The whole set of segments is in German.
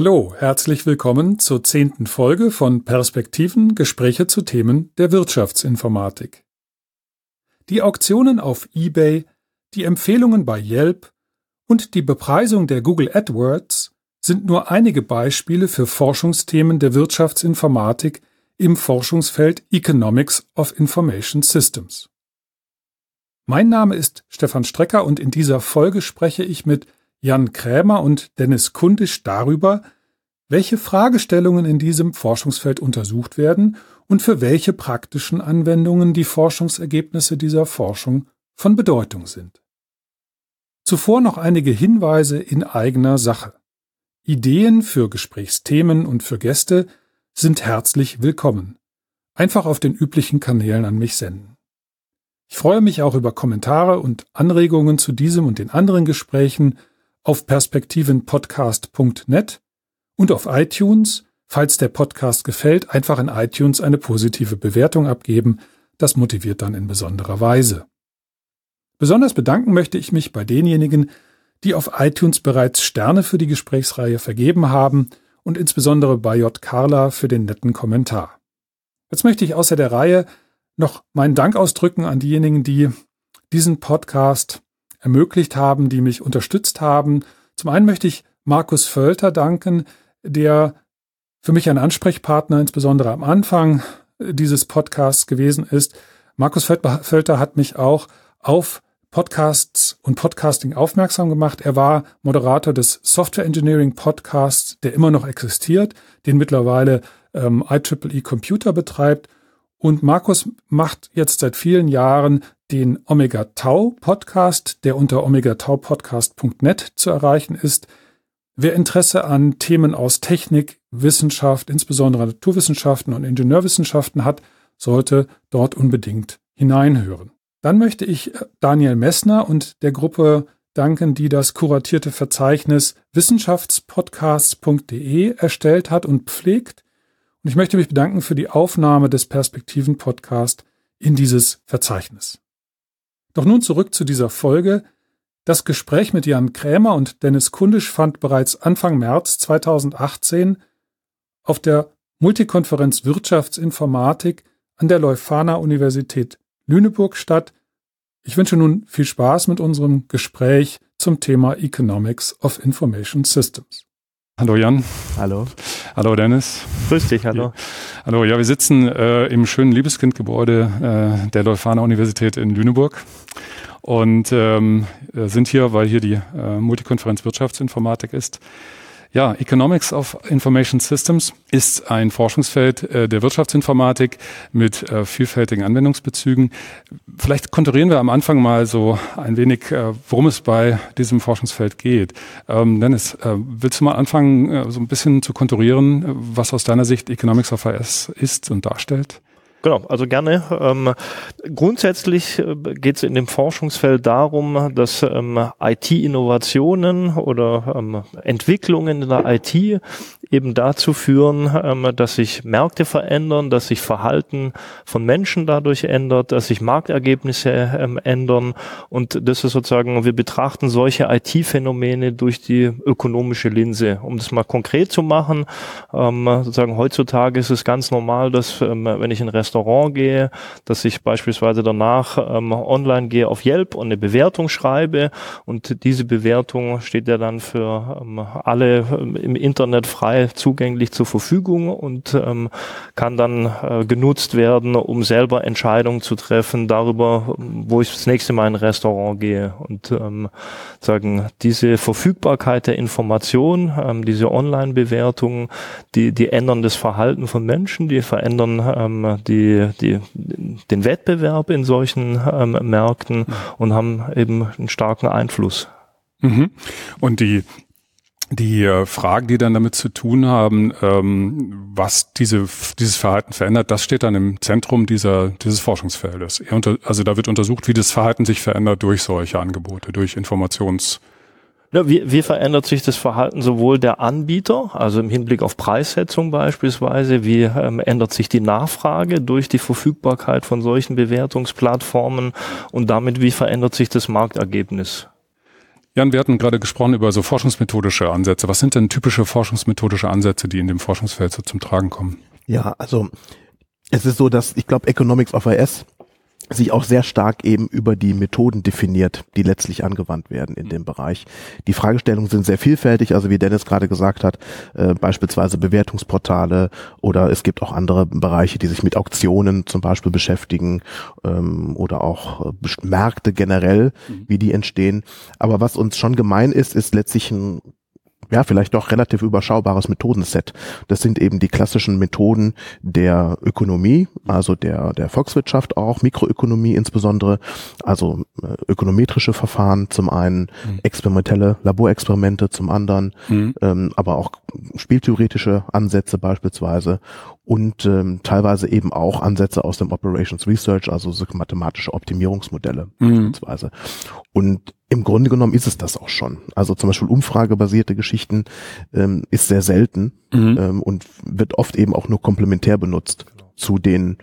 Hallo, herzlich willkommen zur zehnten Folge von Perspektiven Gespräche zu Themen der Wirtschaftsinformatik. Die Auktionen auf eBay, die Empfehlungen bei Yelp und die Bepreisung der Google AdWords sind nur einige Beispiele für Forschungsthemen der Wirtschaftsinformatik im Forschungsfeld Economics of Information Systems. Mein Name ist Stefan Strecker und in dieser Folge spreche ich mit Jan Krämer und Dennis Kundisch darüber, welche Fragestellungen in diesem Forschungsfeld untersucht werden und für welche praktischen Anwendungen die Forschungsergebnisse dieser Forschung von Bedeutung sind. Zuvor noch einige Hinweise in eigener Sache. Ideen für Gesprächsthemen und für Gäste sind herzlich willkommen. Einfach auf den üblichen Kanälen an mich senden. Ich freue mich auch über Kommentare und Anregungen zu diesem und den anderen Gesprächen auf perspektivenpodcast.net und auf iTunes. Falls der Podcast gefällt, einfach in iTunes eine positive Bewertung abgeben. Das motiviert dann in besonderer Weise. Besonders bedanken möchte ich mich bei denjenigen, die auf iTunes bereits Sterne für die Gesprächsreihe vergeben haben und insbesondere bei J. Carla für den netten Kommentar. Jetzt möchte ich außer der Reihe noch meinen Dank ausdrücken an diejenigen, die diesen Podcast ermöglicht haben, die mich unterstützt haben. Zum einen möchte ich Markus Völter danken, der für mich ein Ansprechpartner insbesondere am Anfang dieses Podcasts gewesen ist. Markus Völter hat mich auch auf Podcasts und Podcasting aufmerksam gemacht. Er war Moderator des Software Engineering Podcasts, der immer noch existiert, den mittlerweile ähm, IEEE Computer betreibt. Und Markus macht jetzt seit vielen Jahren den Omega Tau Podcast, der unter omegataupodcast.net zu erreichen ist. Wer Interesse an Themen aus Technik, Wissenschaft, insbesondere Naturwissenschaften und Ingenieurwissenschaften hat, sollte dort unbedingt hineinhören. Dann möchte ich äh, Daniel Messner und der Gruppe danken, die das kuratierte Verzeichnis wissenschaftspodcasts.de erstellt hat und pflegt. Und ich möchte mich bedanken für die Aufnahme des Perspektiven Podcast in dieses Verzeichnis. Doch nun zurück zu dieser Folge. Das Gespräch mit Jan Krämer und Dennis Kundisch fand bereits Anfang März 2018 auf der Multikonferenz Wirtschaftsinformatik an der Leuphana Universität Lüneburg statt. Ich wünsche nun viel Spaß mit unserem Gespräch zum Thema Economics of Information Systems. Hallo Jan. Hallo. Hallo Dennis. Grüß dich, hallo. Ja. Hallo, ja, wir sitzen äh, im schönen Liebeskindgebäude äh, der Leuphana Universität in Lüneburg und ähm, sind hier, weil hier die äh, Multikonferenz Wirtschaftsinformatik ist. Ja, Economics of Information Systems ist ein Forschungsfeld äh, der Wirtschaftsinformatik mit äh, vielfältigen Anwendungsbezügen. Vielleicht konturieren wir am Anfang mal so ein wenig, äh, worum es bei diesem Forschungsfeld geht. Ähm, Dennis, äh, willst du mal anfangen, äh, so ein bisschen zu konturieren, was aus deiner Sicht Economics of IS ist und darstellt? Genau, also gerne. Ähm, grundsätzlich äh, geht es in dem Forschungsfeld darum, dass ähm, IT-Innovationen oder ähm, Entwicklungen in der IT eben dazu führen, ähm, dass sich Märkte verändern, dass sich Verhalten von Menschen dadurch ändert, dass sich Marktergebnisse ähm, ändern. Und das ist sozusagen, wir betrachten solche IT-Phänomene durch die ökonomische Linse. Um das mal konkret zu machen, ähm, sozusagen heutzutage ist es ganz normal, dass wenn ich in ein Restaurant gehe, dass ich beispielsweise danach online gehe auf Yelp und eine Bewertung schreibe. Und diese Bewertung steht ja dann für alle im Internet frei frei zugänglich zur Verfügung und ähm, kann dann äh, genutzt werden, um selber Entscheidungen zu treffen darüber, wo ich das nächste Mal in ein Restaurant gehe. Und ähm, sagen, diese Verfügbarkeit der Information, ähm, diese Online-Bewertungen, die, die ändern das Verhalten von Menschen, die verändern ähm, die, die, den Wettbewerb in solchen ähm, Märkten und haben eben einen starken Einfluss. Mhm. Und die die äh, Fragen, die dann damit zu tun haben, ähm, was diese, dieses Verhalten verändert, das steht dann im Zentrum dieser, dieses Forschungsfeldes. Also da wird untersucht, wie das Verhalten sich verändert durch solche Angebote, durch Informations- ja, wie, wie verändert sich das Verhalten sowohl der Anbieter, also im Hinblick auf Preissetzung beispielsweise, wie ähm, ändert sich die Nachfrage durch die Verfügbarkeit von solchen Bewertungsplattformen und damit wie verändert sich das Marktergebnis? Jan, wir hatten gerade gesprochen über so forschungsmethodische Ansätze. Was sind denn typische forschungsmethodische Ansätze, die in dem Forschungsfeld so zum Tragen kommen? Ja, also es ist so, dass ich glaube, Economics of IS sich auch sehr stark eben über die Methoden definiert, die letztlich angewandt werden in dem Bereich. Die Fragestellungen sind sehr vielfältig, also wie Dennis gerade gesagt hat, äh, beispielsweise Bewertungsportale oder es gibt auch andere Bereiche, die sich mit Auktionen zum Beispiel beschäftigen ähm, oder auch äh, Märkte generell, mhm. wie die entstehen. Aber was uns schon gemein ist, ist letztlich ein ja, vielleicht doch relativ überschaubares Methodenset. Das sind eben die klassischen Methoden der Ökonomie, also der, der Volkswirtschaft auch, Mikroökonomie insbesondere, also äh, ökonometrische Verfahren zum einen, mhm. experimentelle Laborexperimente zum anderen, mhm. ähm, aber auch spieltheoretische Ansätze beispielsweise und ähm, teilweise eben auch Ansätze aus dem Operations Research, also so mathematische Optimierungsmodelle mhm. beispielsweise. Und im Grunde genommen ist es das auch schon. Also zum Beispiel umfragebasierte Geschichten ähm, ist sehr selten mhm. ähm, und wird oft eben auch nur komplementär benutzt genau. zu den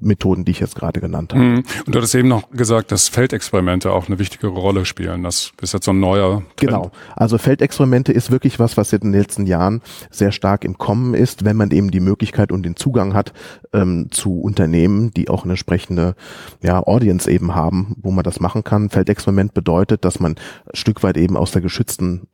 Methoden, die ich jetzt gerade genannt habe. Mhm. Und du hattest eben noch gesagt, dass Feldexperimente auch eine wichtige Rolle spielen. Das ist jetzt so ein neuer Trend. Genau. Also Feldexperimente ist wirklich was, was in den letzten Jahren sehr stark im Kommen ist, wenn man eben die Möglichkeit und den Zugang hat ähm, zu Unternehmen, die auch eine entsprechende ja, Audience eben haben, wo man das machen kann. Feldexperiment bedeutet, dass man ein Stück weit eben aus der geschützten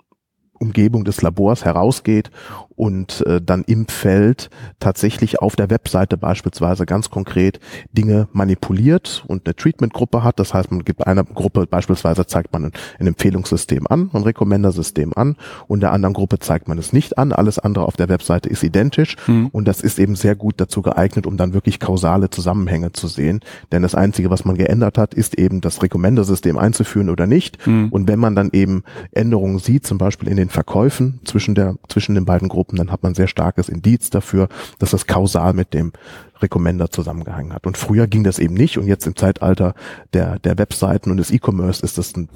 Umgebung des Labors herausgeht und äh, dann im Feld tatsächlich auf der Webseite beispielsweise ganz konkret Dinge manipuliert und eine Treatment-Gruppe hat. Das heißt, man gibt einer Gruppe beispielsweise zeigt man ein, ein Empfehlungssystem an, ein Recommender-System an und der anderen Gruppe zeigt man es nicht an. Alles andere auf der Webseite ist identisch mhm. und das ist eben sehr gut dazu geeignet, um dann wirklich kausale Zusammenhänge zu sehen. Denn das Einzige, was man geändert hat, ist eben das Recommender-System einzuführen oder nicht. Mhm. Und wenn man dann eben Änderungen sieht, zum Beispiel in den Verkäufen zwischen der zwischen den beiden Gruppen, Gruppen, dann hat man sehr starkes Indiz dafür, dass das kausal mit dem Recommender zusammengehangen hat. Und früher ging das eben nicht und jetzt im Zeitalter der, der Webseiten und des E-Commerce ist das ein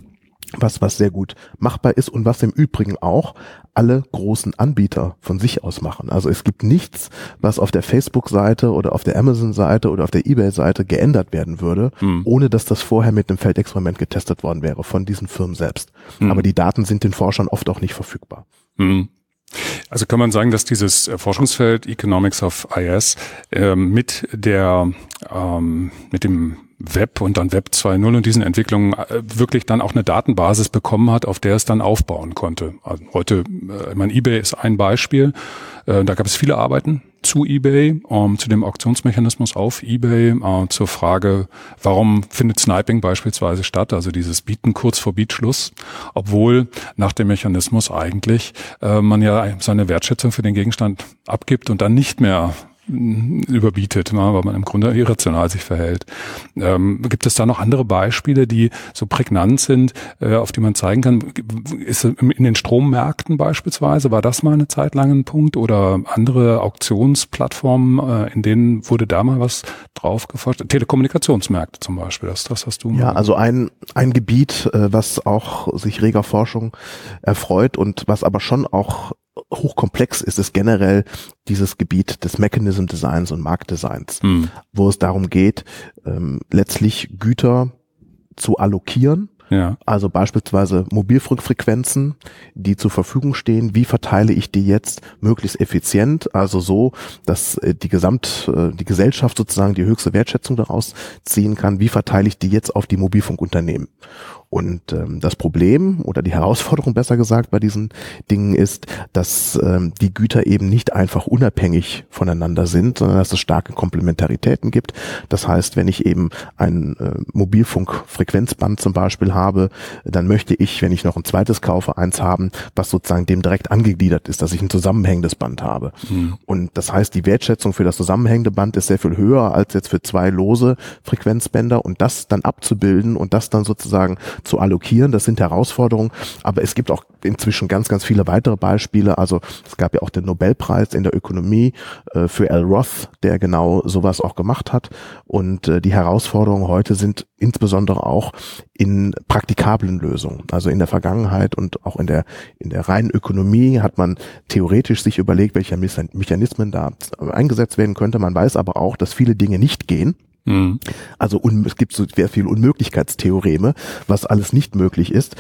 was, was sehr gut machbar ist und was im Übrigen auch alle großen Anbieter von sich aus machen. Also es gibt nichts, was auf der Facebook-Seite oder auf der Amazon-Seite oder auf der eBay-Seite geändert werden würde, hm. ohne dass das vorher mit einem Feldexperiment getestet worden wäre von diesen Firmen selbst. Hm. Aber die Daten sind den Forschern oft auch nicht verfügbar. Hm. Also kann man sagen, dass dieses äh, Forschungsfeld Economics of IS äh, mit der ähm, mit dem Web und dann Web 2.0 und diesen Entwicklungen äh, wirklich dann auch eine Datenbasis bekommen hat, auf der es dann aufbauen konnte. Also heute, äh, mein eBay ist ein Beispiel. Äh, da gab es viele Arbeiten zu eBay, ähm, zu dem Auktionsmechanismus auf eBay, äh, zur Frage, warum findet Sniping beispielsweise statt, also dieses Bieten kurz vor Bietschluss, obwohl nach dem Mechanismus eigentlich äh, man ja seine Wertschätzung für den Gegenstand abgibt und dann nicht mehr überbietet, ne, weil man im Grunde irrational sich verhält. Ähm, gibt es da noch andere Beispiele, die so prägnant sind, äh, auf die man zeigen kann? Ist in den Strommärkten beispielsweise, war das mal eine Zeit lang ein Punkt oder andere Auktionsplattformen, äh, in denen wurde da mal was drauf geforscht? Telekommunikationsmärkte zum Beispiel, das, das hast du. Ja, also ein, ein Gebiet, äh, was auch sich reger Forschung erfreut und was aber schon auch hochkomplex ist es generell dieses Gebiet des Mechanism Designs und Marktdesigns, hm. wo es darum geht, ähm, letztlich Güter zu allokieren. Ja. Also beispielsweise Mobilfunkfrequenzen, die zur Verfügung stehen. Wie verteile ich die jetzt möglichst effizient? Also so, dass äh, die Gesamt, äh, die Gesellschaft sozusagen die höchste Wertschätzung daraus ziehen kann. Wie verteile ich die jetzt auf die Mobilfunkunternehmen? Und ähm, das Problem oder die Herausforderung besser gesagt bei diesen Dingen ist, dass ähm, die Güter eben nicht einfach unabhängig voneinander sind, sondern dass es starke Komplementaritäten gibt. Das heißt, wenn ich eben ein äh, Mobilfunkfrequenzband zum Beispiel habe, dann möchte ich, wenn ich noch ein zweites kaufe, eins haben, was sozusagen dem direkt angegliedert ist, dass ich ein zusammenhängendes Band habe. Mhm. Und das heißt, die Wertschätzung für das zusammenhängende Band ist sehr viel höher als jetzt für zwei lose Frequenzbänder und das dann abzubilden und das dann sozusagen zu allokieren. Das sind Herausforderungen, aber es gibt auch inzwischen ganz, ganz viele weitere Beispiele. Also es gab ja auch den Nobelpreis in der Ökonomie äh, für Al Roth, der genau sowas auch gemacht hat. Und äh, die Herausforderungen heute sind insbesondere auch in praktikablen Lösungen. Also in der Vergangenheit und auch in der, in der reinen Ökonomie hat man theoretisch sich überlegt, welche Mechanismen da eingesetzt werden könnte. Man weiß aber auch, dass viele Dinge nicht gehen. Mhm. Also es gibt so sehr viel Unmöglichkeitstheoreme, was alles nicht möglich ist.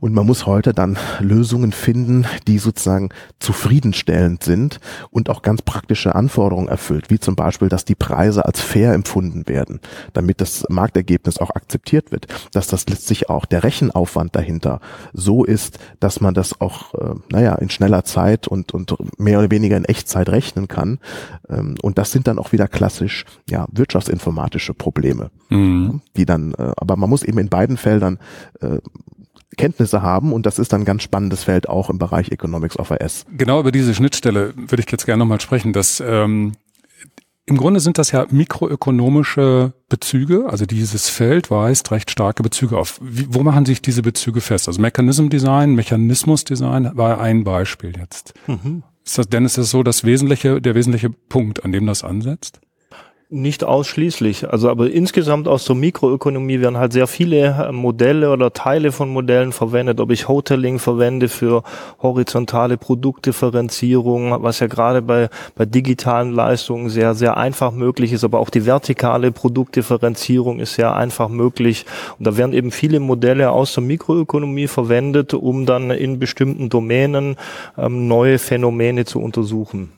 Und man muss heute dann Lösungen finden, die sozusagen zufriedenstellend sind und auch ganz praktische Anforderungen erfüllt, wie zum Beispiel, dass die Preise als fair empfunden werden, damit das Marktergebnis auch akzeptiert wird, dass das letztlich auch der Rechenaufwand dahinter so ist, dass man das auch, äh, naja, in schneller Zeit und, und mehr oder weniger in Echtzeit rechnen kann. Ähm, und das sind dann auch wieder klassisch, ja, wirtschaftsinformatische Probleme, mhm. die dann, äh, aber man muss eben in beiden Feldern äh, Kenntnisse haben und das ist dann ein ganz spannendes Feld auch im Bereich Economics of AS. Genau über diese Schnittstelle würde ich jetzt gerne nochmal sprechen, dass ähm, im Grunde sind das ja mikroökonomische Bezüge, also dieses Feld weist recht starke Bezüge auf. Wie, wo machen sich diese Bezüge fest? Also Mechanism Design, Mechanismus Design war ein Beispiel jetzt. Mhm. Ist das, denn ist das so das wesentliche, der wesentliche Punkt, an dem das ansetzt? Nicht ausschließlich. Also aber insgesamt aus der Mikroökonomie werden halt sehr viele äh, Modelle oder Teile von Modellen verwendet. Ob ich Hoteling verwende für horizontale Produktdifferenzierung, was ja gerade bei, bei digitalen Leistungen sehr, sehr einfach möglich ist. Aber auch die vertikale Produktdifferenzierung ist sehr einfach möglich. Und da werden eben viele Modelle aus der Mikroökonomie verwendet, um dann in bestimmten Domänen ähm, neue Phänomene zu untersuchen.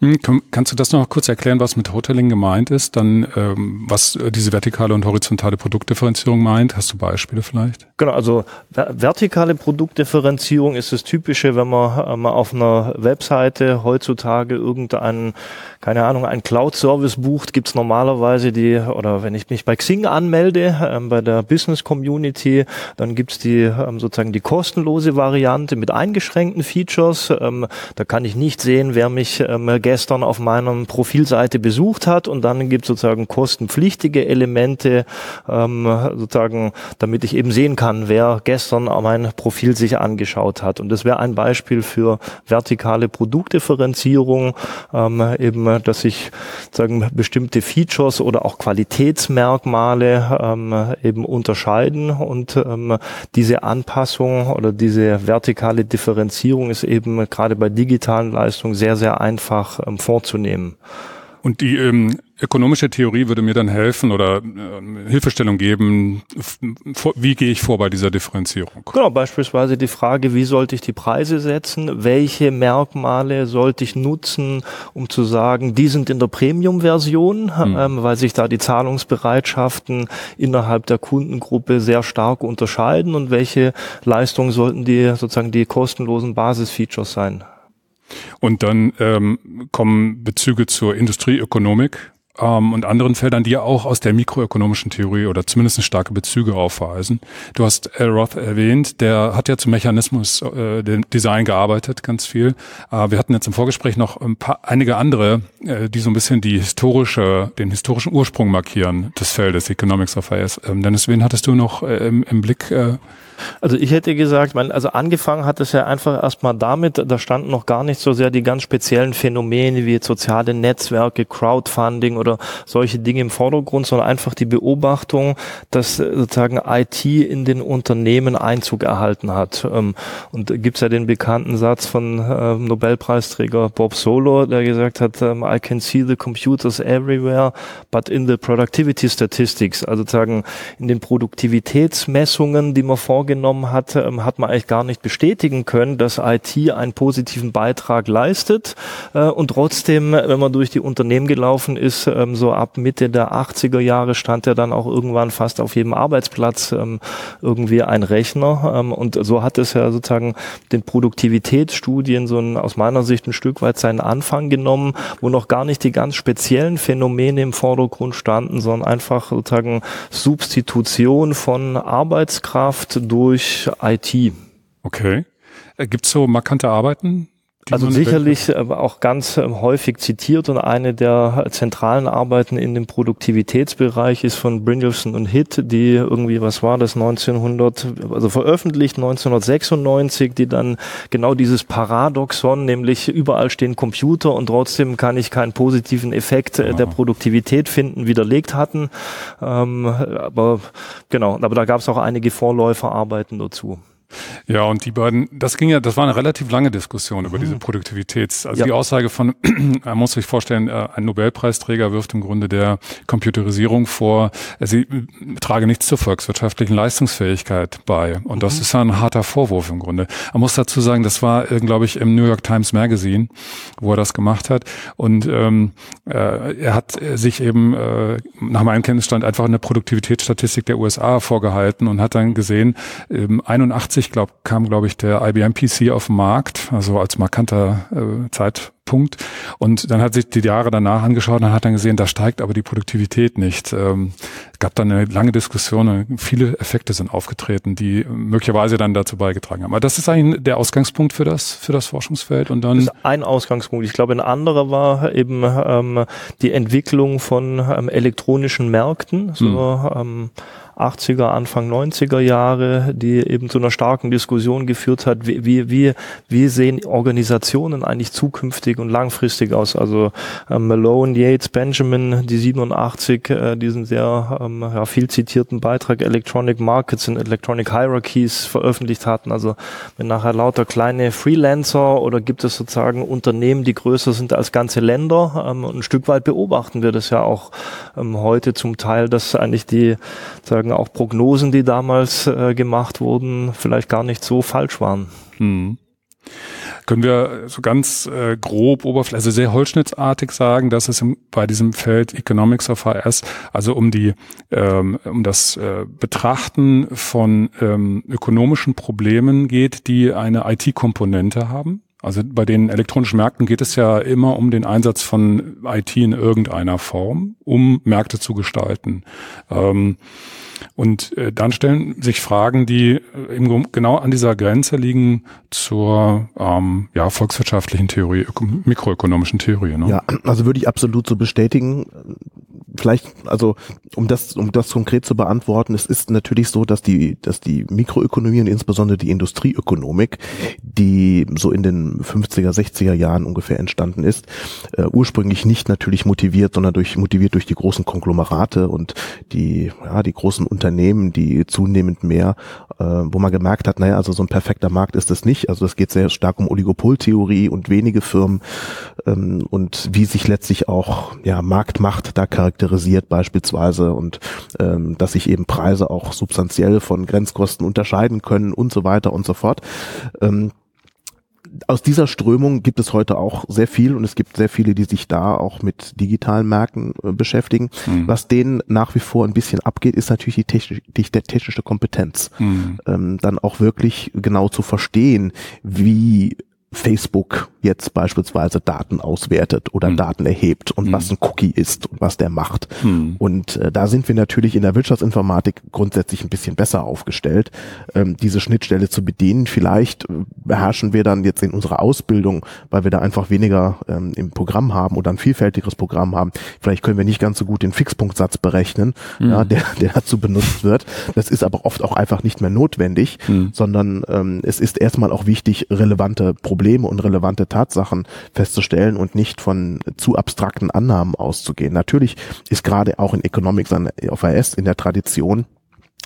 Hm, kannst du das noch kurz erklären, was mit Hoteling gemeint ist? Dann, ähm, was äh, diese vertikale und horizontale Produktdifferenzierung meint? Hast du Beispiele vielleicht? Genau, also vertikale Produktdifferenzierung ist das Typische, wenn man ähm, auf einer Webseite heutzutage irgendeinen, keine Ahnung, einen Cloud-Service bucht, gibt's normalerweise die, oder wenn ich mich bei Xing anmelde, ähm, bei der Business Community, dann gibt's die ähm, sozusagen die kostenlose Variante mit eingeschränkten Features. Ähm, da kann ich nicht sehen, wer mich äh, ähm, gestern auf meiner Profilseite besucht hat und dann gibt es sozusagen kostenpflichtige Elemente, ähm, sozusagen, damit ich eben sehen kann, wer gestern mein Profil sich angeschaut hat. Und das wäre ein Beispiel für vertikale Produktdifferenzierung, ähm, eben, dass ich sagen bestimmte Features oder auch Qualitätsmerkmale ähm, eben unterscheiden und ähm, diese Anpassung oder diese vertikale Differenzierung ist eben gerade bei digitalen Leistungen sehr, sehr einfach einfach ähm, vorzunehmen. Und die ähm, ökonomische Theorie würde mir dann helfen oder äh, Hilfestellung geben, wie gehe ich vor bei dieser Differenzierung? Genau, beispielsweise die Frage, wie sollte ich die Preise setzen? Welche Merkmale sollte ich nutzen, um zu sagen, die sind in der Premium-Version, hm. ähm, weil sich da die Zahlungsbereitschaften innerhalb der Kundengruppe sehr stark unterscheiden und welche Leistungen sollten die sozusagen die kostenlosen Basisfeatures sein? Und dann ähm, kommen Bezüge zur Industrieökonomik ähm, und anderen Feldern, die ja auch aus der mikroökonomischen Theorie oder zumindest starke Bezüge aufweisen. Du hast L. Roth erwähnt, der hat ja zum Mechanismus äh, dem Design gearbeitet, ganz viel. Äh, wir hatten jetzt im Vorgespräch noch ein paar, einige andere, äh, die so ein bisschen die historische, den historischen Ursprung markieren des Feldes Economics of IS. Ähm, Dennis, wen hattest du noch äh, im, im Blick? Äh, also ich hätte gesagt, man, also angefangen hat es ja einfach erstmal damit, da standen noch gar nicht so sehr die ganz speziellen Phänomene wie soziale Netzwerke, Crowdfunding oder solche Dinge im Vordergrund, sondern einfach die Beobachtung, dass äh, sozusagen IT in den Unternehmen Einzug erhalten hat. Ähm, und gibt's ja den bekannten Satz von äh, Nobelpreisträger Bob Solo, der gesagt hat, ähm, I can see the computers everywhere, but in the productivity statistics, also sozusagen in den Produktivitätsmessungen, die man vor vorgenommen hat, ähm, hat man eigentlich gar nicht bestätigen können, dass IT einen positiven Beitrag leistet. Äh, und trotzdem, wenn man durch die Unternehmen gelaufen ist, ähm, so ab Mitte der 80er Jahre stand ja dann auch irgendwann fast auf jedem Arbeitsplatz ähm, irgendwie ein Rechner. und so hat es ja sozusagen den Produktivitätsstudien so ein, aus meiner Sicht ein Stück weit seinen Anfang genommen, wo noch gar nicht die ganz speziellen Phänomene im Vordergrund standen, sondern einfach sozusagen Substitution von Arbeitskraft durch IT. Okay. Äh, Gibt es so markante Arbeiten, also sicherlich aber auch ganz ähm, häufig zitiert und eine der zentralen Arbeiten in dem Produktivitätsbereich ist von Brynjolfsson und Hitt, die irgendwie, was war das, 1900, also veröffentlicht 1996, die dann genau dieses Paradoxon, nämlich überall stehen Computer und trotzdem kann ich keinen positiven Effekt äh, der Produktivität finden, widerlegt hatten. Ähm, aber genau, aber da gab es auch einige Vorläuferarbeiten dazu. Ja, und die beiden, das ging ja, das war eine relativ lange Diskussion über diese mhm. Produktivitäts, also ja. die Aussage von, man muss sich vorstellen, äh, ein Nobelpreisträger wirft im Grunde der Computerisierung vor, sie trage nichts zur volkswirtschaftlichen Leistungsfähigkeit bei. Und das mhm. ist ja ein harter Vorwurf im Grunde. Man muss dazu sagen, das war, äh, glaube ich, im New York Times Magazine, wo er das gemacht hat. Und ähm, äh, er hat sich eben äh, nach meinem Kenntnisstand einfach eine Produktivitätsstatistik der USA vorgehalten und hat dann gesehen, ähm, 81, glaube kam, glaube ich, der IBM PC auf den Markt, also als markanter äh, Zeitpunkt. Und dann hat sich die Jahre danach angeschaut und hat dann gesehen, da steigt aber die Produktivität nicht. Ähm, es gab dann eine lange Diskussion und viele Effekte sind aufgetreten, die möglicherweise dann dazu beigetragen haben. Aber das ist eigentlich der Ausgangspunkt für das, für das Forschungsfeld. Und dann das ist ein Ausgangspunkt. Ich glaube, ein anderer war eben ähm, die Entwicklung von ähm, elektronischen Märkten. So, hm. ähm, 80er, Anfang 90er Jahre, die eben zu einer starken Diskussion geführt hat, wie, wie, wie, sehen Organisationen eigentlich zukünftig und langfristig aus. Also äh, Malone, Yates, Benjamin, die 87, äh, diesen sehr ähm, ja, viel zitierten Beitrag Electronic Markets and Electronic Hierarchies veröffentlicht hatten. Also wenn nachher lauter kleine Freelancer oder gibt es sozusagen Unternehmen, die größer sind als ganze Länder, ähm, ein Stück weit beobachten wir das ja auch ähm, heute zum Teil, dass eigentlich die sagen sagen, auch Prognosen, die damals äh, gemacht wurden, vielleicht gar nicht so falsch waren. Hm. Können wir so ganz äh, grob, oberflächlich, also sehr holzschnittsartig sagen, dass es im, bei diesem Feld Economics of HS, also um die, ähm, um das äh, Betrachten von ähm, ökonomischen Problemen geht, die eine IT-Komponente haben? Also bei den elektronischen Märkten geht es ja immer um den Einsatz von IT in irgendeiner Form, um Märkte zu gestalten. Ähm, und äh, dann stellen sich Fragen, die äh, eben genau an dieser Grenze liegen zur ähm, ja, volkswirtschaftlichen Theorie, mikroökonomischen Theorie. Ne? Ja, also würde ich absolut so bestätigen vielleicht, also um das, um das konkret zu beantworten, es ist natürlich so, dass die, dass die Mikroökonomie und insbesondere die Industrieökonomik, die so in den 50er, 60er Jahren ungefähr entstanden ist, äh, ursprünglich nicht natürlich motiviert, sondern durch, motiviert durch die großen Konglomerate und die, ja, die großen Unternehmen, die zunehmend mehr, äh, wo man gemerkt hat, naja, also so ein perfekter Markt ist es nicht. Also es geht sehr stark um Oligopoltheorie und wenige Firmen ähm, und wie sich letztlich auch ja Marktmacht da charakterisiert charakterisiert beispielsweise und ähm, dass sich eben Preise auch substanziell von Grenzkosten unterscheiden können und so weiter und so fort. Ähm, aus dieser Strömung gibt es heute auch sehr viel und es gibt sehr viele, die sich da auch mit digitalen Märkten äh, beschäftigen. Mhm. Was denen nach wie vor ein bisschen abgeht, ist natürlich die, technisch, die technische Kompetenz. Mhm. Ähm, dann auch wirklich genau zu verstehen, wie Facebook jetzt beispielsweise Daten auswertet oder hm. Daten erhebt und hm. was ein Cookie ist und was der macht. Hm. Und äh, da sind wir natürlich in der Wirtschaftsinformatik grundsätzlich ein bisschen besser aufgestellt, ähm, diese Schnittstelle zu bedienen. Vielleicht äh, beherrschen wir dann jetzt in unserer Ausbildung, weil wir da einfach weniger ähm, im Programm haben oder ein vielfältigeres Programm haben. Vielleicht können wir nicht ganz so gut den Fixpunktsatz berechnen, hm. ja, der, der dazu benutzt wird. Das ist aber oft auch einfach nicht mehr notwendig, hm. sondern ähm, es ist erstmal auch wichtig, relevante Probleme Probleme und relevante Tatsachen festzustellen und nicht von zu abstrakten Annahmen auszugehen. Natürlich ist gerade auch in Economics auf AS in der Tradition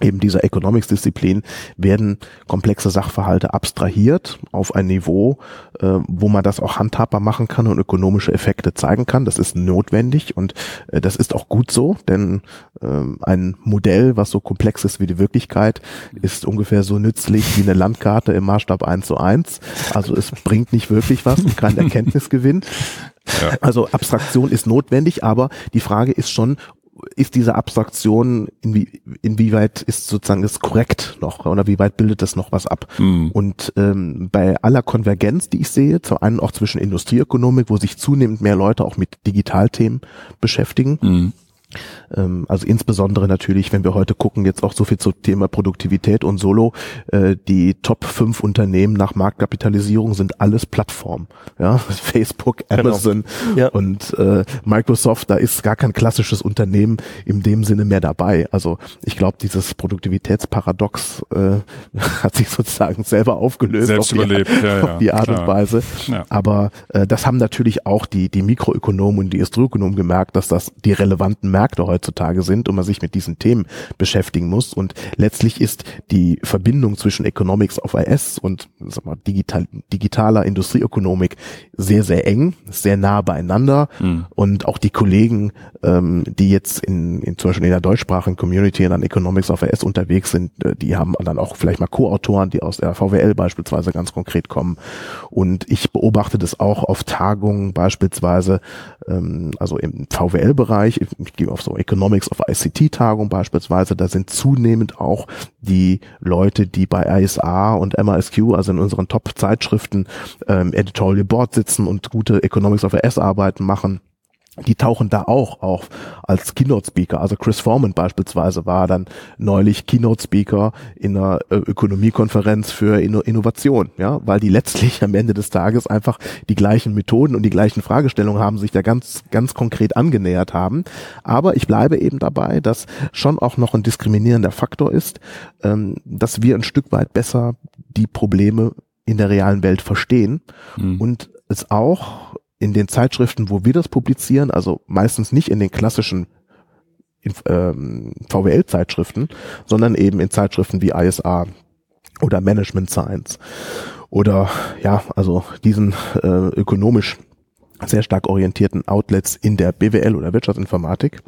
eben dieser Economics-Disziplin werden komplexe Sachverhalte abstrahiert auf ein Niveau, äh, wo man das auch handhabbar machen kann und ökonomische Effekte zeigen kann. Das ist notwendig und äh, das ist auch gut so, denn äh, ein Modell, was so komplex ist wie die Wirklichkeit, ist ungefähr so nützlich wie eine Landkarte im Maßstab 1 zu 1. Also es bringt nicht wirklich was und kein Erkenntnisgewinn. Ja. Also Abstraktion ist notwendig, aber die Frage ist schon, ist diese Abstraktion, inwie, inwieweit ist sozusagen das korrekt noch oder wie weit bildet das noch was ab? Mhm. Und ähm, bei aller Konvergenz, die ich sehe, zum einen auch zwischen Industrieökonomik, wo sich zunehmend mehr Leute auch mit Digitalthemen beschäftigen, mhm. Ähm, also insbesondere natürlich, wenn wir heute gucken, jetzt auch so viel zum Thema Produktivität und Solo, äh, die Top 5 Unternehmen nach Marktkapitalisierung sind alles Plattformen. Ja, Facebook, genau. Amazon genau. ja. und äh, Microsoft, da ist gar kein klassisches Unternehmen in dem Sinne mehr dabei. Also ich glaube, dieses Produktivitätsparadox äh, hat sich sozusagen selber aufgelöst Selbst auf die, überlebt. Ja, auf die Art klar. und Weise. Ja. Aber äh, das haben natürlich auch die, die Mikroökonomen und die Astroökonomen gemerkt, dass das die relevanten Märkte Märkte heutzutage sind und man sich mit diesen Themen beschäftigen muss. Und letztlich ist die Verbindung zwischen Economics of IS und sag mal, digital, digitaler Industrieökonomik sehr, sehr eng, sehr nah beieinander. Mhm. Und auch die Kollegen, ähm, die jetzt in, in zum Beispiel in der deutschsprachigen Community in Economics of IS unterwegs sind, äh, die haben dann auch vielleicht mal Co-Autoren, die aus der VWL beispielsweise ganz konkret kommen. Und ich beobachte das auch auf Tagungen beispielsweise, ähm, also im VWL-Bereich, ich gehe auf so Economics of ICT-Tagung beispielsweise, da sind zunehmend auch die Leute, die bei ISA und MISQ, also in unseren Top-Zeitschriften, ähm, Editorial Board sitzen und gute Economics of IS-Arbeiten machen die tauchen da auch auf als Keynote-Speaker. Also Chris Foreman beispielsweise war dann neulich Keynote-Speaker in einer äh, Ökonomiekonferenz für Inno Innovation, ja, weil die letztlich am Ende des Tages einfach die gleichen Methoden und die gleichen Fragestellungen haben, sich da ganz, ganz konkret angenähert haben. Aber ich bleibe eben dabei, dass schon auch noch ein diskriminierender Faktor ist, ähm, dass wir ein Stück weit besser die Probleme in der realen Welt verstehen mhm. und es auch in den Zeitschriften, wo wir das publizieren, also meistens nicht in den klassischen ähm, VWL-Zeitschriften, sondern eben in Zeitschriften wie ISA oder Management Science oder ja, also diesen äh, ökonomisch sehr stark orientierten Outlets in der BWL oder Wirtschaftsinformatik,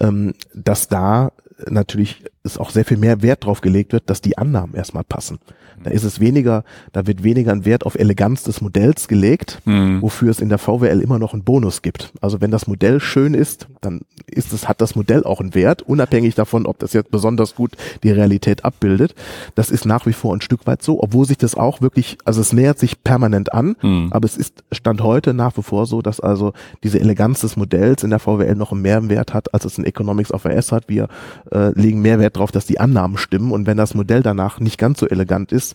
ähm, dass da natürlich ist auch sehr viel mehr Wert drauf gelegt wird, dass die Annahmen erstmal passen. Da ist es weniger, da wird weniger ein Wert auf Eleganz des Modells gelegt, mhm. wofür es in der VWL immer noch einen Bonus gibt. Also wenn das Modell schön ist, dann ist es, hat das Modell auch einen Wert, unabhängig davon, ob das jetzt besonders gut die Realität abbildet. Das ist nach wie vor ein Stück weit so, obwohl sich das auch wirklich, also es nähert sich permanent an, mhm. aber es ist Stand heute nach wie vor so, dass also diese Eleganz des Modells in der VWL noch einen Mehrwert hat, als es in Economics of AS hat. Wir äh, legen mehr Wert dass die Annahmen stimmen und wenn das Modell danach nicht ganz so elegant ist,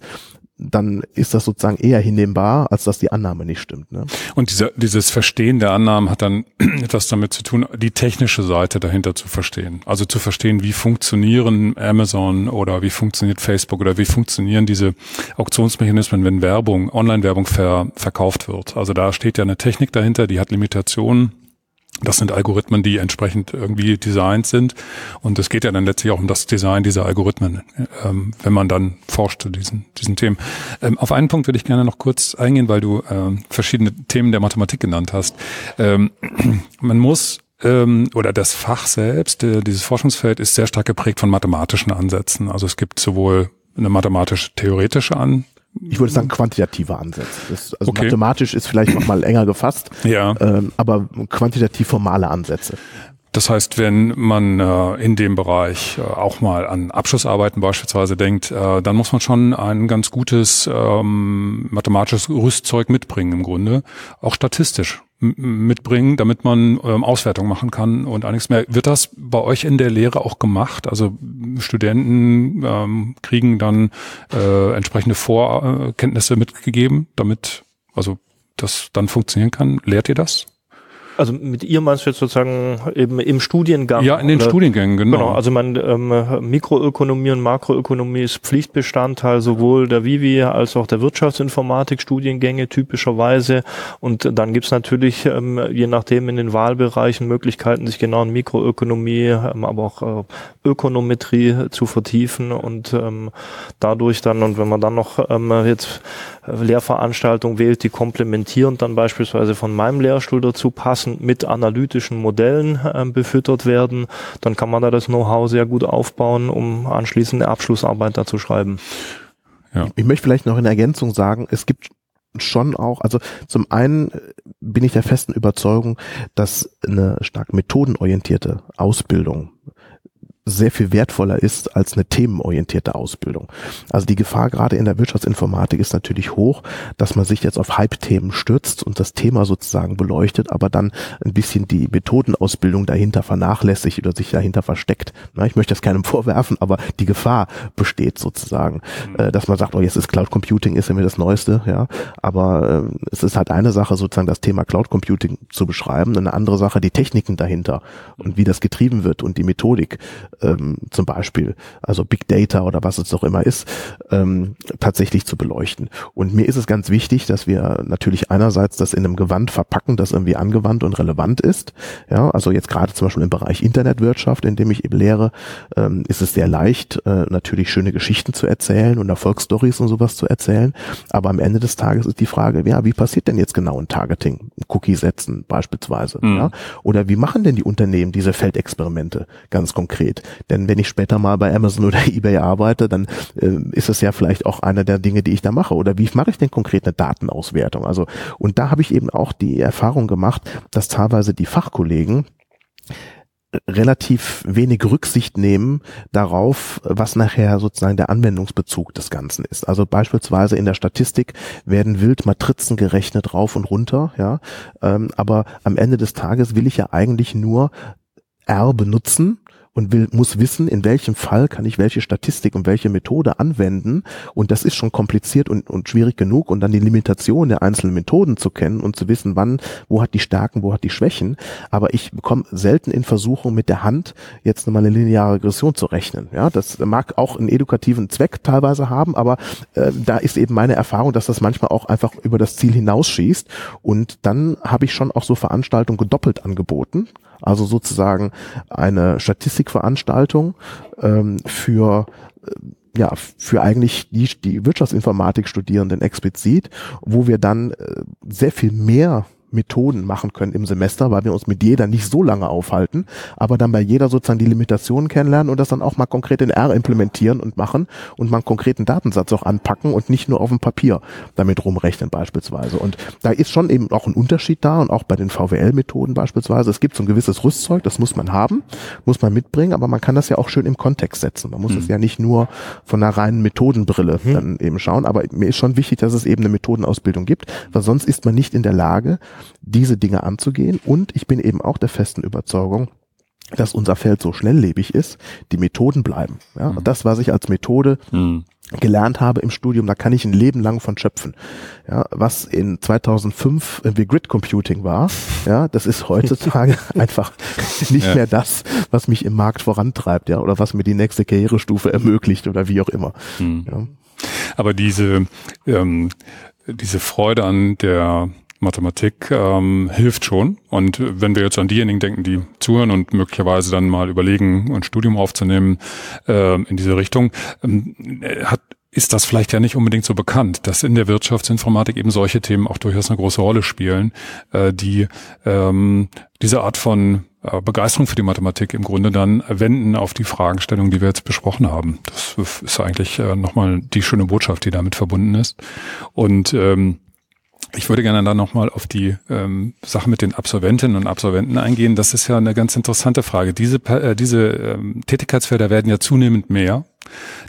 dann ist das sozusagen eher hinnehmbar, als dass die Annahme nicht stimmt. Ne? Und dieser, dieses Verstehen der Annahmen hat dann etwas damit zu tun, die technische Seite dahinter zu verstehen. Also zu verstehen, wie funktionieren Amazon oder wie funktioniert Facebook oder wie funktionieren diese Auktionsmechanismen, wenn Werbung, Online-Werbung ver, verkauft wird. Also da steht ja eine Technik dahinter, die hat Limitationen das sind Algorithmen, die entsprechend irgendwie designt sind. Und es geht ja dann letztlich auch um das Design dieser Algorithmen, ähm, wenn man dann forscht zu diesen, diesen Themen. Ähm, auf einen Punkt würde ich gerne noch kurz eingehen, weil du ähm, verschiedene Themen der Mathematik genannt hast. Ähm, man muss ähm, oder das Fach selbst, äh, dieses Forschungsfeld ist sehr stark geprägt von mathematischen Ansätzen. Also es gibt sowohl eine mathematisch-theoretische An ich würde sagen, quantitative Ansätze. Das, also okay. mathematisch ist vielleicht noch mal enger gefasst, ja. ähm, aber quantitativ formale Ansätze. Das heißt, wenn man äh, in dem Bereich äh, auch mal an Abschlussarbeiten beispielsweise denkt, äh, dann muss man schon ein ganz gutes ähm, mathematisches Rüstzeug mitbringen im Grunde, auch statistisch mitbringen, damit man ähm, Auswertung machen kann und einiges mehr. Wird das bei euch in der Lehre auch gemacht? Also Studenten ähm, kriegen dann äh, entsprechende Vorkenntnisse mitgegeben, damit also das dann funktionieren kann. Lehrt ihr das? Also mit ihr meinst du jetzt sozusagen eben im Studiengang? Ja, in den oder? Studiengängen, genau. Genau, also man ähm, Mikroökonomie und Makroökonomie ist Pflichtbestandteil sowohl der Vivi als auch der Wirtschaftsinformatik Studiengänge typischerweise. Und dann gibt's natürlich, ähm, je nachdem in den Wahlbereichen, Möglichkeiten, sich genau in Mikroökonomie, ähm, aber auch äh, Ökonometrie zu vertiefen und ähm, dadurch dann, und wenn man dann noch ähm, jetzt Lehrveranstaltungen wählt, die komplementierend dann beispielsweise von meinem Lehrstuhl dazu passen, mit analytischen Modellen äh, befüttert werden, dann kann man da das Know-how sehr gut aufbauen, um anschließend eine Abschlussarbeit dazu schreiben. Ja. Ich möchte vielleicht noch in Ergänzung sagen, es gibt schon auch, also zum einen bin ich der festen Überzeugung, dass eine stark methodenorientierte Ausbildung sehr viel wertvoller ist als eine themenorientierte Ausbildung. Also die Gefahr gerade in der Wirtschaftsinformatik ist natürlich hoch, dass man sich jetzt auf Hype-Themen stürzt und das Thema sozusagen beleuchtet, aber dann ein bisschen die Methodenausbildung dahinter vernachlässigt oder sich dahinter versteckt. Na, ich möchte das keinem vorwerfen, aber die Gefahr besteht sozusagen, mhm. äh, dass man sagt, oh jetzt ist Cloud Computing ist ja mir das Neueste, ja, aber äh, es ist halt eine Sache sozusagen das Thema Cloud Computing zu beschreiben, eine andere Sache die Techniken dahinter und wie das getrieben wird und die Methodik ähm, zum Beispiel, also Big Data oder was es auch immer ist, ähm, tatsächlich zu beleuchten. Und mir ist es ganz wichtig, dass wir natürlich einerseits das in einem Gewand verpacken, das irgendwie angewandt und relevant ist. Ja, also jetzt gerade zum Beispiel im Bereich Internetwirtschaft, in dem ich eben lehre, ähm, ist es sehr leicht, äh, natürlich schöne Geschichten zu erzählen und Erfolgsstories und sowas zu erzählen. Aber am Ende des Tages ist die Frage, ja, wie passiert denn jetzt genau ein Targeting? Cookie setzen beispielsweise. Mhm. Ja? Oder wie machen denn die Unternehmen diese Feldexperimente ganz konkret? Denn wenn ich später mal bei Amazon oder eBay arbeite, dann äh, ist es ja vielleicht auch einer der Dinge, die ich da mache. Oder wie mache ich denn konkret eine Datenauswertung? Also, und da habe ich eben auch die Erfahrung gemacht, dass teilweise die Fachkollegen relativ wenig Rücksicht nehmen darauf, was nachher sozusagen der Anwendungsbezug des Ganzen ist. Also beispielsweise in der Statistik werden wild Matrizen gerechnet rauf und runter, ja. Ähm, aber am Ende des Tages will ich ja eigentlich nur R benutzen und will, muss wissen, in welchem Fall kann ich welche Statistik und welche Methode anwenden. Und das ist schon kompliziert und, und schwierig genug. Und dann die Limitation der einzelnen Methoden zu kennen und zu wissen, wann, wo hat die Stärken, wo hat die Schwächen. Aber ich bekomme selten in Versuchung mit der Hand jetzt nochmal eine lineare Regression zu rechnen. Ja, das mag auch einen edukativen Zweck teilweise haben, aber äh, da ist eben meine Erfahrung, dass das manchmal auch einfach über das Ziel hinausschießt. Und dann habe ich schon auch so Veranstaltungen gedoppelt angeboten also sozusagen eine Statistikveranstaltung ähm, für äh, ja, für eigentlich die, die Wirtschaftsinformatik-Studierenden explizit, wo wir dann äh, sehr viel mehr Methoden machen können im Semester, weil wir uns mit jeder nicht so lange aufhalten, aber dann bei jeder sozusagen die Limitationen kennenlernen und das dann auch mal konkret in R implementieren und machen und mal einen konkreten Datensatz auch anpacken und nicht nur auf dem Papier damit rumrechnen beispielsweise. Und da ist schon eben auch ein Unterschied da und auch bei den VWL-Methoden beispielsweise. Es gibt so ein gewisses Rüstzeug, das muss man haben, muss man mitbringen, aber man kann das ja auch schön im Kontext setzen. Man muss es hm. ja nicht nur von einer reinen Methodenbrille hm. dann eben schauen, aber mir ist schon wichtig, dass es eben eine Methodenausbildung gibt, weil sonst ist man nicht in der Lage, diese Dinge anzugehen. Und ich bin eben auch der festen Überzeugung, dass unser Feld so schnelllebig ist, die Methoden bleiben. Ja, mhm. das, was ich als Methode mhm. gelernt habe im Studium, da kann ich ein Leben lang von schöpfen. Ja, was in 2005 irgendwie Grid Computing war, ja, das ist heutzutage einfach nicht ja. mehr das, was mich im Markt vorantreibt, ja, oder was mir die nächste Karrierestufe ermöglicht oder wie auch immer. Mhm. Ja. Aber diese ähm, diese Freude an der Mathematik ähm, hilft schon. Und wenn wir jetzt an diejenigen denken, die zuhören und möglicherweise dann mal überlegen, ein Studium aufzunehmen äh, in diese Richtung, ähm, hat ist das vielleicht ja nicht unbedingt so bekannt, dass in der Wirtschaftsinformatik eben solche Themen auch durchaus eine große Rolle spielen, äh, die ähm, diese Art von äh, Begeisterung für die Mathematik im Grunde dann wenden auf die Fragestellung, die wir jetzt besprochen haben. Das ist eigentlich äh, nochmal die schöne Botschaft, die damit verbunden ist. Und ähm, ich würde gerne dann nochmal auf die ähm, Sache mit den Absolventinnen und Absolventen eingehen. Das ist ja eine ganz interessante Frage. Diese, äh, diese ähm, Tätigkeitsfelder werden ja zunehmend mehr.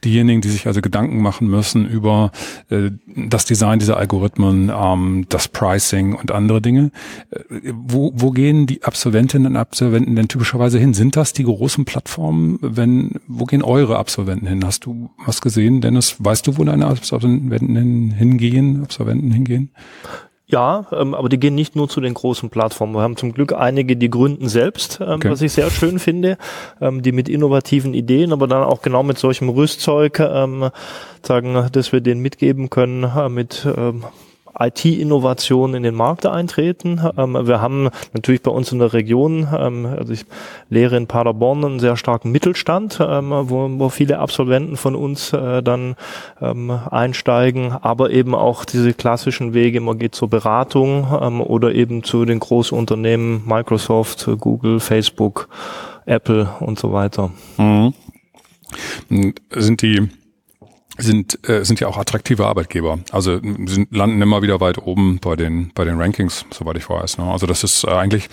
Diejenigen, die sich also Gedanken machen müssen über äh, das Design dieser Algorithmen, ähm, das Pricing und andere Dinge. Äh, wo, wo gehen die Absolventinnen und Absolventen denn typischerweise hin? Sind das die großen Plattformen? Wenn, wo gehen eure Absolventen hin? Hast du was gesehen, Dennis? Weißt du, wo deine Absolventen hingehen, Absolventen hingehen? Ja, ähm, aber die gehen nicht nur zu den großen Plattformen. Wir haben zum Glück einige, die gründen selbst, ähm, okay. was ich sehr schön finde, ähm, die mit innovativen Ideen, aber dann auch genau mit solchem Rüstzeug ähm, sagen, dass wir denen mitgeben können, äh, mit ähm, IT-Innovationen in den Markt eintreten. Ähm, wir haben natürlich bei uns in der Region, ähm, also ich lehre in Paderborn einen sehr starken Mittelstand, ähm, wo, wo, viele Absolventen von uns äh, dann ähm, einsteigen, aber eben auch diese klassischen Wege, man geht zur Beratung ähm, oder eben zu den großen Unternehmen Microsoft, Google, Facebook, Apple und so weiter. Mhm. Sind die sind, äh, sind ja auch attraktive Arbeitgeber. Also sind, landen immer wieder weit oben bei den, bei den Rankings, soweit ich weiß. Ne? Also das ist äh, eigentlich,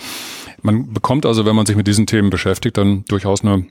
man bekommt also, wenn man sich mit diesen Themen beschäftigt, dann durchaus eine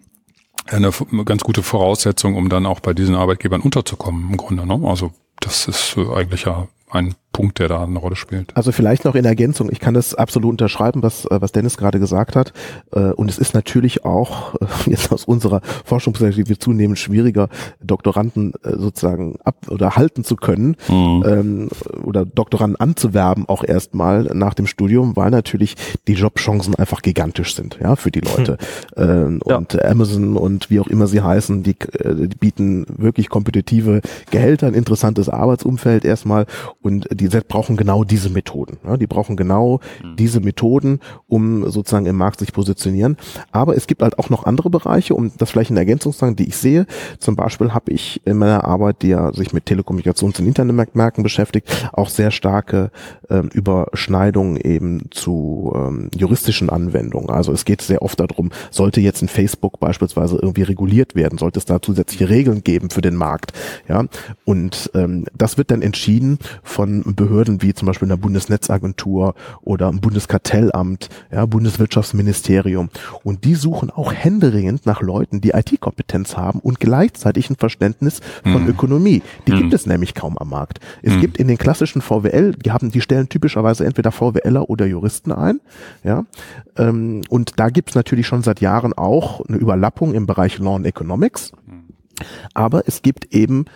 eine ganz gute Voraussetzung, um dann auch bei diesen Arbeitgebern unterzukommen im Grunde. Ne? Also das ist äh, eigentlich ja ein Punkt, der da eine Rolle spielt. Also vielleicht noch in Ergänzung, ich kann das absolut unterschreiben, was, äh, was Dennis gerade gesagt hat. Äh, und es ist natürlich auch jetzt aus unserer Forschungsperspektive zunehmend schwieriger, Doktoranden sozusagen ab oder halten zu können mhm. Ähm, oder Doktoranden anzuwerben, auch erstmal nach dem Studium, weil natürlich die Jobchancen einfach gigantisch sind, ja, für die Leute. Hm. Und ja. Amazon und wie auch immer sie heißen, die, die bieten wirklich kompetitive Gehälter, ein interessantes Arbeitsumfeld erstmal und die brauchen genau diese Methoden. Ja, die brauchen genau mhm. diese Methoden, um sozusagen im Markt sich positionieren. Aber es gibt halt auch noch andere Bereiche, um das vielleicht in Ergänzung zu sagen, die ich sehe. Zum Beispiel habe ich in meiner Arbeit, die ja sich mit Telekommunikations- und Internetmärkten beschäftigt, auch sehr starke ähm, Überschneidungen eben zu ähm, juristischen Anwendungen. Also es geht sehr oft darum, sollte jetzt ein Facebook beispielsweise irgendwie reguliert werden, sollte es da zusätzliche Regeln geben für den Markt. Ja, und ähm, das wird dann entschieden von Behörden wie zum Beispiel in der Bundesnetzagentur oder im Bundeskartellamt, ja, Bundeswirtschaftsministerium. Und die suchen auch händeringend nach Leuten, die IT-Kompetenz haben und gleichzeitig ein Verständnis von mhm. Ökonomie. Die mhm. gibt es nämlich kaum am Markt. Es mhm. gibt in den klassischen VWL, die haben, die stellen typischerweise entweder VWLer oder Juristen ein, ja. Ähm, und da gibt es natürlich schon seit Jahren auch eine Überlappung im Bereich Law and Economics. Mhm. Aber es gibt eben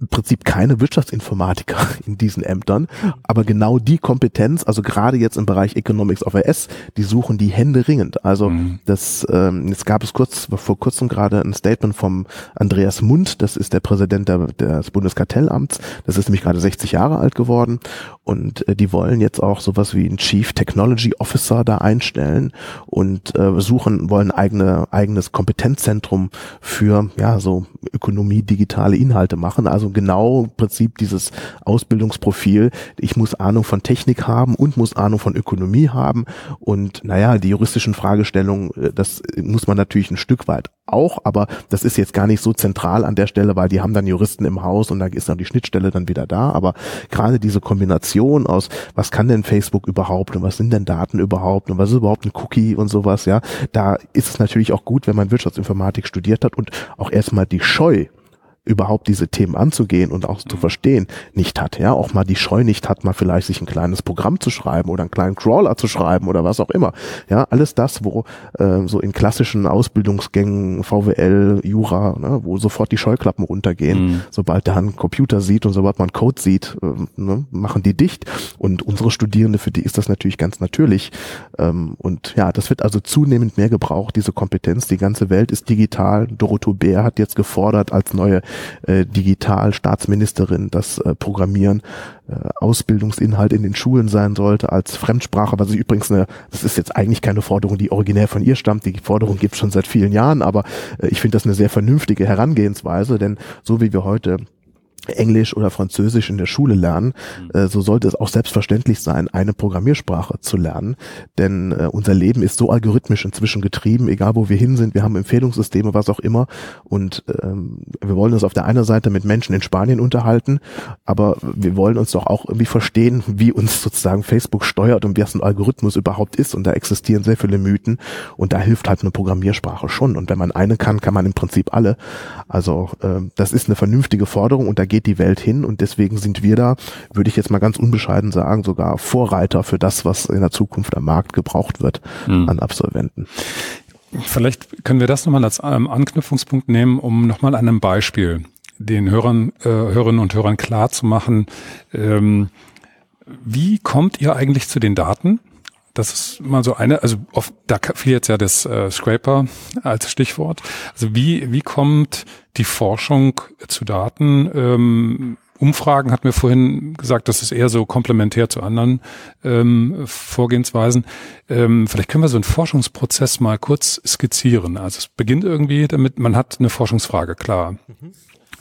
im Prinzip keine Wirtschaftsinformatiker in diesen Ämtern, aber genau die Kompetenz, also gerade jetzt im Bereich Economics of AS, die suchen die Hände ringend. Also mhm. das, ähm, jetzt gab es kurz vor kurzem gerade ein Statement vom Andreas Mund, das ist der Präsident der, des Bundeskartellamts, das ist nämlich gerade 60 Jahre alt geworden und äh, die wollen jetzt auch sowas wie ein Chief Technology Officer da einstellen und äh, suchen, wollen eigene eigenes Kompetenzzentrum für ja so Ökonomie, digitale Inhalte machen. Also genau im Prinzip dieses Ausbildungsprofil. Ich muss Ahnung von Technik haben und muss Ahnung von Ökonomie haben. Und naja, die juristischen Fragestellungen, äh, das muss man natürlich ein Stück weit auch, aber das ist jetzt gar nicht so zentral an der Stelle, weil die haben dann Juristen im Haus und da ist dann die Schnittstelle dann wieder da. Aber gerade diese Kombination aus, was kann denn Facebook überhaupt und was sind denn Daten überhaupt und was ist überhaupt ein Cookie und sowas, ja, da ist es natürlich auch gut, wenn man Wirtschaftsinformatik studiert hat und auch erstmal die Scheu überhaupt diese Themen anzugehen und auch zu verstehen, nicht hat, ja, auch mal die Scheu nicht hat, mal vielleicht sich ein kleines Programm zu schreiben oder einen kleinen Crawler zu schreiben oder was auch immer. Ja, alles das, wo äh, so in klassischen Ausbildungsgängen, VWL, Jura, ne, wo sofort die Scheuklappen runtergehen, mhm. sobald der einen Computer sieht und sobald man Code sieht, äh, ne, machen die dicht. Und unsere Studierende, für die ist das natürlich ganz natürlich. Ähm, und ja, das wird also zunehmend mehr gebraucht, diese Kompetenz. Die ganze Welt ist digital. Dorothee Bär hat jetzt gefordert als neue äh, Digital-Staatsministerin das äh, Programmieren äh, Ausbildungsinhalt in den Schulen sein sollte als Fremdsprache, was ich übrigens eine, das ist jetzt eigentlich keine Forderung, die originär von ihr stammt, die Forderung gibt es schon seit vielen Jahren, aber äh, ich finde das eine sehr vernünftige Herangehensweise, denn so wie wir heute Englisch oder Französisch in der Schule lernen, mhm. äh, so sollte es auch selbstverständlich sein, eine Programmiersprache zu lernen. Denn äh, unser Leben ist so algorithmisch inzwischen getrieben, egal wo wir hin sind, wir haben Empfehlungssysteme, was auch immer. Und ähm, wir wollen uns auf der einen Seite mit Menschen in Spanien unterhalten, aber wir wollen uns doch auch irgendwie verstehen, wie uns sozusagen Facebook steuert und was ein Algorithmus überhaupt ist. Und da existieren sehr viele Mythen und da hilft halt eine Programmiersprache schon. Und wenn man eine kann, kann man im Prinzip alle. Also äh, das ist eine vernünftige Forderung und da geht die Welt hin und deswegen sind wir da, würde ich jetzt mal ganz unbescheiden sagen, sogar Vorreiter für das, was in der Zukunft am Markt gebraucht wird mhm. an Absolventen. Vielleicht können wir das nochmal als ähm, Anknüpfungspunkt nehmen, um nochmal an einem Beispiel den Hörern, äh, Hörerinnen und Hörern klar zu machen, ähm, wie kommt ihr eigentlich zu den Daten? Das ist mal so eine, also oft, da fiel jetzt ja das äh, Scraper als Stichwort. Also wie, wie kommt die Forschung zu Daten? Ähm, Umfragen hat mir vorhin gesagt, das ist eher so komplementär zu anderen ähm, Vorgehensweisen. Ähm, vielleicht können wir so einen Forschungsprozess mal kurz skizzieren. Also es beginnt irgendwie damit, man hat eine Forschungsfrage, klar. Mhm.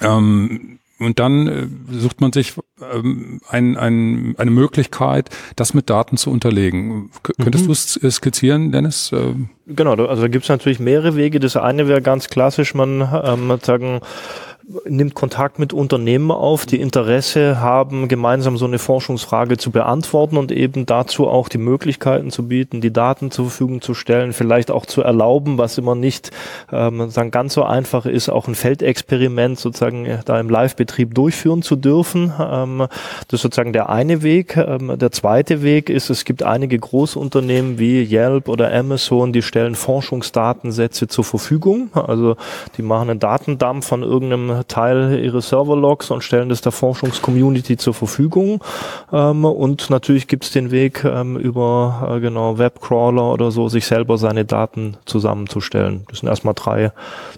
Ähm, und dann äh, sucht man sich ähm, ein, ein, eine Möglichkeit, das mit Daten zu unterlegen. K könntest mhm. du es äh, skizzieren, Dennis? Ähm, genau, also da gibt es natürlich mehrere Wege. Das eine wäre ganz klassisch, man ähm, sagen, nimmt Kontakt mit Unternehmen auf, die Interesse haben, gemeinsam so eine Forschungsfrage zu beantworten und eben dazu auch die Möglichkeiten zu bieten, die Daten zur Verfügung zu stellen, vielleicht auch zu erlauben, was immer nicht ähm, sagen, ganz so einfach ist, auch ein Feldexperiment sozusagen äh, da im Live-Betrieb durchführen zu dürfen. Ähm, das ist sozusagen der eine Weg. Ähm, der zweite Weg ist, es gibt einige Großunternehmen wie Yelp oder Amazon, die stellen Forschungsdatensätze zur Verfügung. Also die machen einen Datendump von irgendeinem Teil ihres Serverlogs und stellen das der Forschungscommunity zur Verfügung. Ähm, und natürlich gibt es den Weg ähm, über äh, genau Webcrawler oder so, sich selber seine Daten zusammenzustellen. Das sind erstmal drei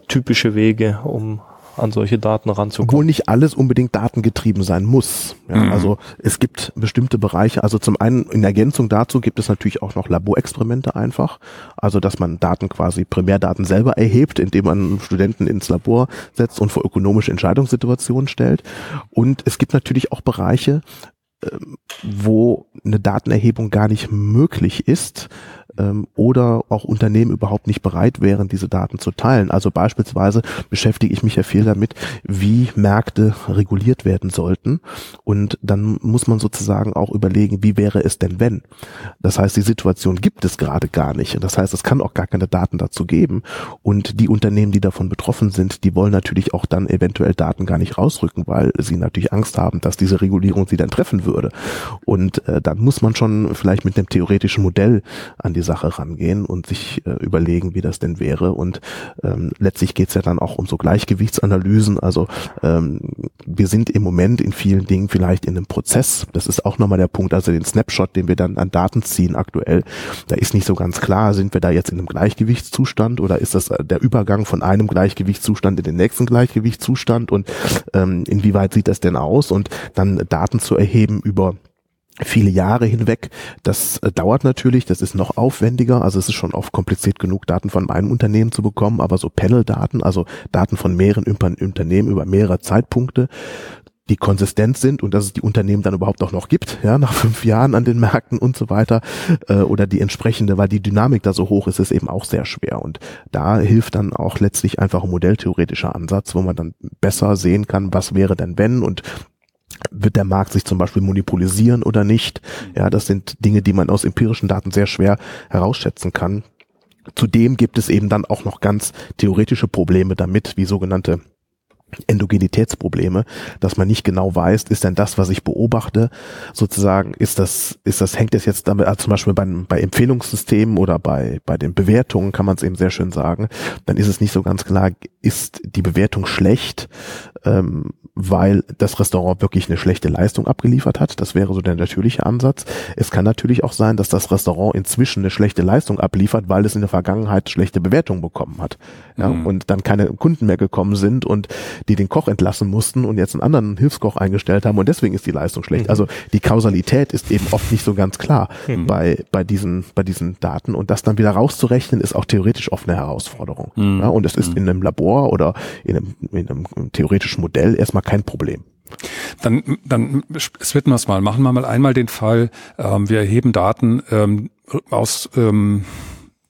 typische Wege, um an solche Daten ranzukommen. Obwohl nicht alles unbedingt datengetrieben sein muss. Ja, mhm. Also es gibt bestimmte Bereiche, also zum einen in Ergänzung dazu gibt es natürlich auch noch Laborexperimente einfach. Also dass man Daten quasi, Primärdaten selber erhebt, indem man Studenten ins Labor setzt und vor ökonomische Entscheidungssituationen stellt. Und es gibt natürlich auch Bereiche, ähm, wo eine Datenerhebung gar nicht möglich ist, ähm, oder auch Unternehmen überhaupt nicht bereit wären, diese Daten zu teilen. Also beispielsweise beschäftige ich mich ja viel damit, wie Märkte reguliert werden sollten. Und dann muss man sozusagen auch überlegen, wie wäre es denn, wenn? Das heißt, die Situation gibt es gerade gar nicht. Das heißt, es kann auch gar keine Daten dazu geben. Und die Unternehmen, die davon betroffen sind, die wollen natürlich auch dann eventuell Daten gar nicht rausrücken, weil sie natürlich Angst haben, dass diese Regulierung sie dann treffen würde. Und äh, dann muss man schon vielleicht mit einem theoretischen Modell an die Sache rangehen und sich äh, überlegen, wie das denn wäre. Und ähm, letztlich geht's ja dann auch um so Gleichgewichtsanalysen. Also ähm, wir sind im Moment in vielen Dingen vielleicht in einem Prozess. Das ist auch nochmal der Punkt, also den Snapshot, den wir dann an Daten ziehen aktuell, da ist nicht so ganz klar, sind wir da jetzt in einem Gleichgewichtszustand oder ist das äh, der Übergang von einem Gleichgewichtszustand in den nächsten Gleichgewichtszustand und ähm, inwieweit sieht das denn aus und dann Daten zu erheben über viele Jahre hinweg. Das äh, dauert natürlich, das ist noch aufwendiger, also es ist schon oft kompliziert genug, Daten von einem Unternehmen zu bekommen, aber so Panel-Daten, also Daten von mehreren Unternehmen über mehrere Zeitpunkte, die konsistent sind und dass es die Unternehmen dann überhaupt auch noch gibt, ja, nach fünf Jahren an den Märkten und so weiter, äh, oder die entsprechende, weil die Dynamik da so hoch ist, ist eben auch sehr schwer. Und da hilft dann auch letztlich einfach ein modelltheoretischer Ansatz, wo man dann besser sehen kann, was wäre denn wenn und wird der Markt sich zum Beispiel monopolisieren oder nicht? Ja, das sind Dinge, die man aus empirischen Daten sehr schwer herausschätzen kann. Zudem gibt es eben dann auch noch ganz theoretische Probleme damit, wie sogenannte Endogenitätsprobleme, dass man nicht genau weiß, ist denn das, was ich beobachte, sozusagen, ist das, ist das, hängt es jetzt damit, also zum Beispiel bei, bei Empfehlungssystemen oder bei, bei den Bewertungen kann man es eben sehr schön sagen, dann ist es nicht so ganz klar, ist die Bewertung schlecht, ähm, weil das Restaurant wirklich eine schlechte Leistung abgeliefert hat. Das wäre so der natürliche Ansatz. Es kann natürlich auch sein, dass das Restaurant inzwischen eine schlechte Leistung abliefert, weil es in der Vergangenheit schlechte Bewertungen bekommen hat. Ja, mhm. Und dann keine Kunden mehr gekommen sind und die den Koch entlassen mussten und jetzt einen anderen Hilfskoch eingestellt haben und deswegen ist die Leistung schlecht. Mhm. Also die Kausalität ist eben oft nicht so ganz klar mhm. bei, bei diesen, bei diesen Daten und das dann wieder rauszurechnen ist auch theoretisch oft eine Herausforderung. Mhm. Ja, und es ist mhm. in einem Labor oder in einem, in einem theoretischen Modell erstmal kein Problem. Dann, dann splitten wir es mal. Machen wir mal einmal den Fall, ähm, wir erheben Daten ähm, aus ähm,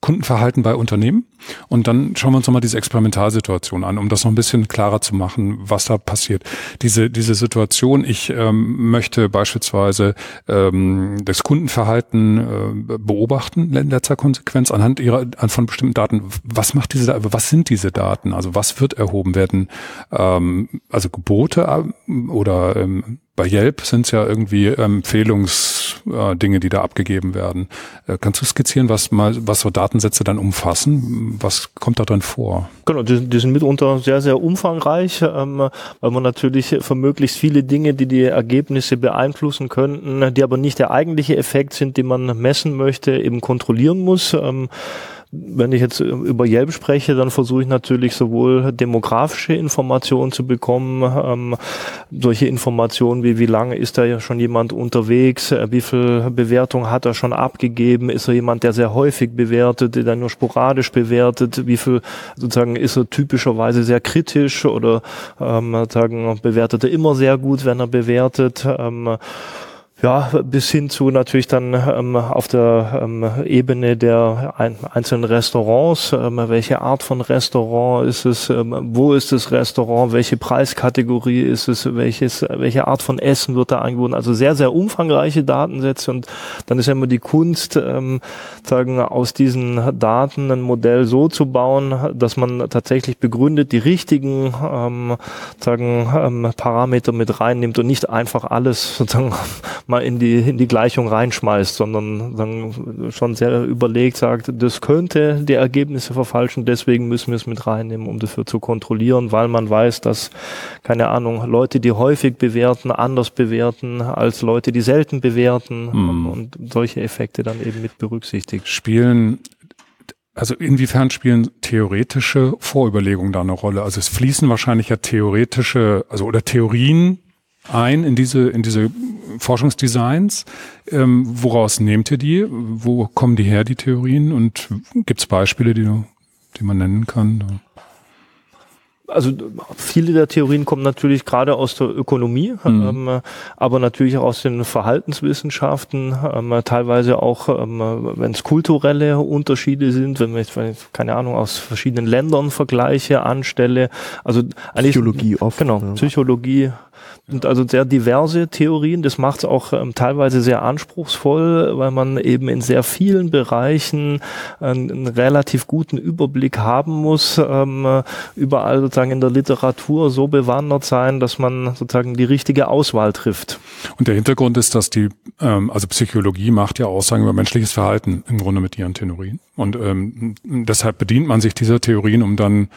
Kundenverhalten bei Unternehmen. Und dann schauen wir uns nochmal diese Experimentalsituation an, um das noch ein bisschen klarer zu machen, was da passiert. Diese, diese Situation, ich ähm, möchte beispielsweise ähm, das Kundenverhalten äh, beobachten in letzter Konsequenz anhand ihrer an von bestimmten Daten. Was macht diese, was sind diese Daten? Also was wird erhoben werden? Ähm, also Gebote äh, oder ähm, bei Yelp sind es ja irgendwie Empfehlungsdinge, äh, die da abgegeben werden. Äh, kannst du skizzieren, was mal, was so Datensätze dann umfassen? Was kommt da drin vor? Genau, die, die sind mitunter sehr, sehr umfangreich, ähm, weil man natürlich für möglichst viele Dinge, die die Ergebnisse beeinflussen könnten, die aber nicht der eigentliche Effekt sind, den man messen möchte, eben kontrollieren muss. Ähm, wenn ich jetzt über Yelp spreche, dann versuche ich natürlich sowohl demografische Informationen zu bekommen, ähm, solche Informationen wie wie lange ist da ja schon jemand unterwegs, äh, wie viel Bewertung hat er schon abgegeben, ist er jemand, der sehr häufig bewertet, der nur sporadisch bewertet, wie viel sozusagen ist er typischerweise sehr kritisch oder ähm, sagen bewertet er immer sehr gut, wenn er bewertet. Ähm, Ja, bis hin zu natürlich dann ähm, auf der ähm, Ebene der ein, einzelnen Restaurants. Ähm, welche Art von Restaurant ist es? Ähm, wo ist das Restaurant? Welche Preiskategorie ist es? Welches, welche Art von Essen wird da angeboten? Also sehr, sehr umfangreiche Datensätze und dann ist ja immer die Kunst, ähm, sagen, aus diesen Daten ein Modell so zu bauen, dass man tatsächlich begründet die richtigen ähm, sagen, ähm, Parameter mit reinnimmt und nicht einfach alles sozusagen mal in die, in die Gleichung reinschmeißt, sondern dann schon sehr überlegt sagt, das könnte die Ergebnisse verfalschen, deswegen müssen wir es mit reinnehmen, um dafür zu kontrollieren, weil man weiß, dass, keine Ahnung, Leute, die häufig bewerten, anders bewerten als Leute, die selten bewerten mhm. und solche Effekte dann eben mit berücksichtigt. Spielen also inwiefern spielen theoretische Vorüberlegungen da eine Rolle? Also es fließen wahrscheinlich ja theoretische, also oder Theorien ein in diese, in diese Forschungsdesigns. Ähm, woraus nehmt ihr die? Wo kommen die her, die Theorien? Und gibt es Beispiele, die, die man nennen kann? Also viele der Theorien kommen natürlich gerade aus der Ökonomie, mhm. ähm, aber natürlich auch aus den Verhaltenswissenschaften, ähm, teilweise auch, ähm, wenn es kulturelle Unterschiede sind, wenn ich, keine Ahnung, aus verschiedenen Ländern Vergleiche anstelle. Also Psychologie oft. Genau, ja. Psychologie, sind also sehr diverse Theorien. Das macht es auch ähm, teilweise sehr anspruchsvoll, weil man eben in sehr vielen Bereichen einen, einen relativ guten Überblick haben muss, ähm, überall sozusagen in der Literatur so bewandert sein, dass man sozusagen die richtige Auswahl trifft. Und der Hintergrund ist, dass die, ähm, also Psychologie macht ja Aussagen über menschliches Verhalten im Grunde mit ihren Theorien. Und ähm, deshalb bedient man sich dieser Theorien, um dann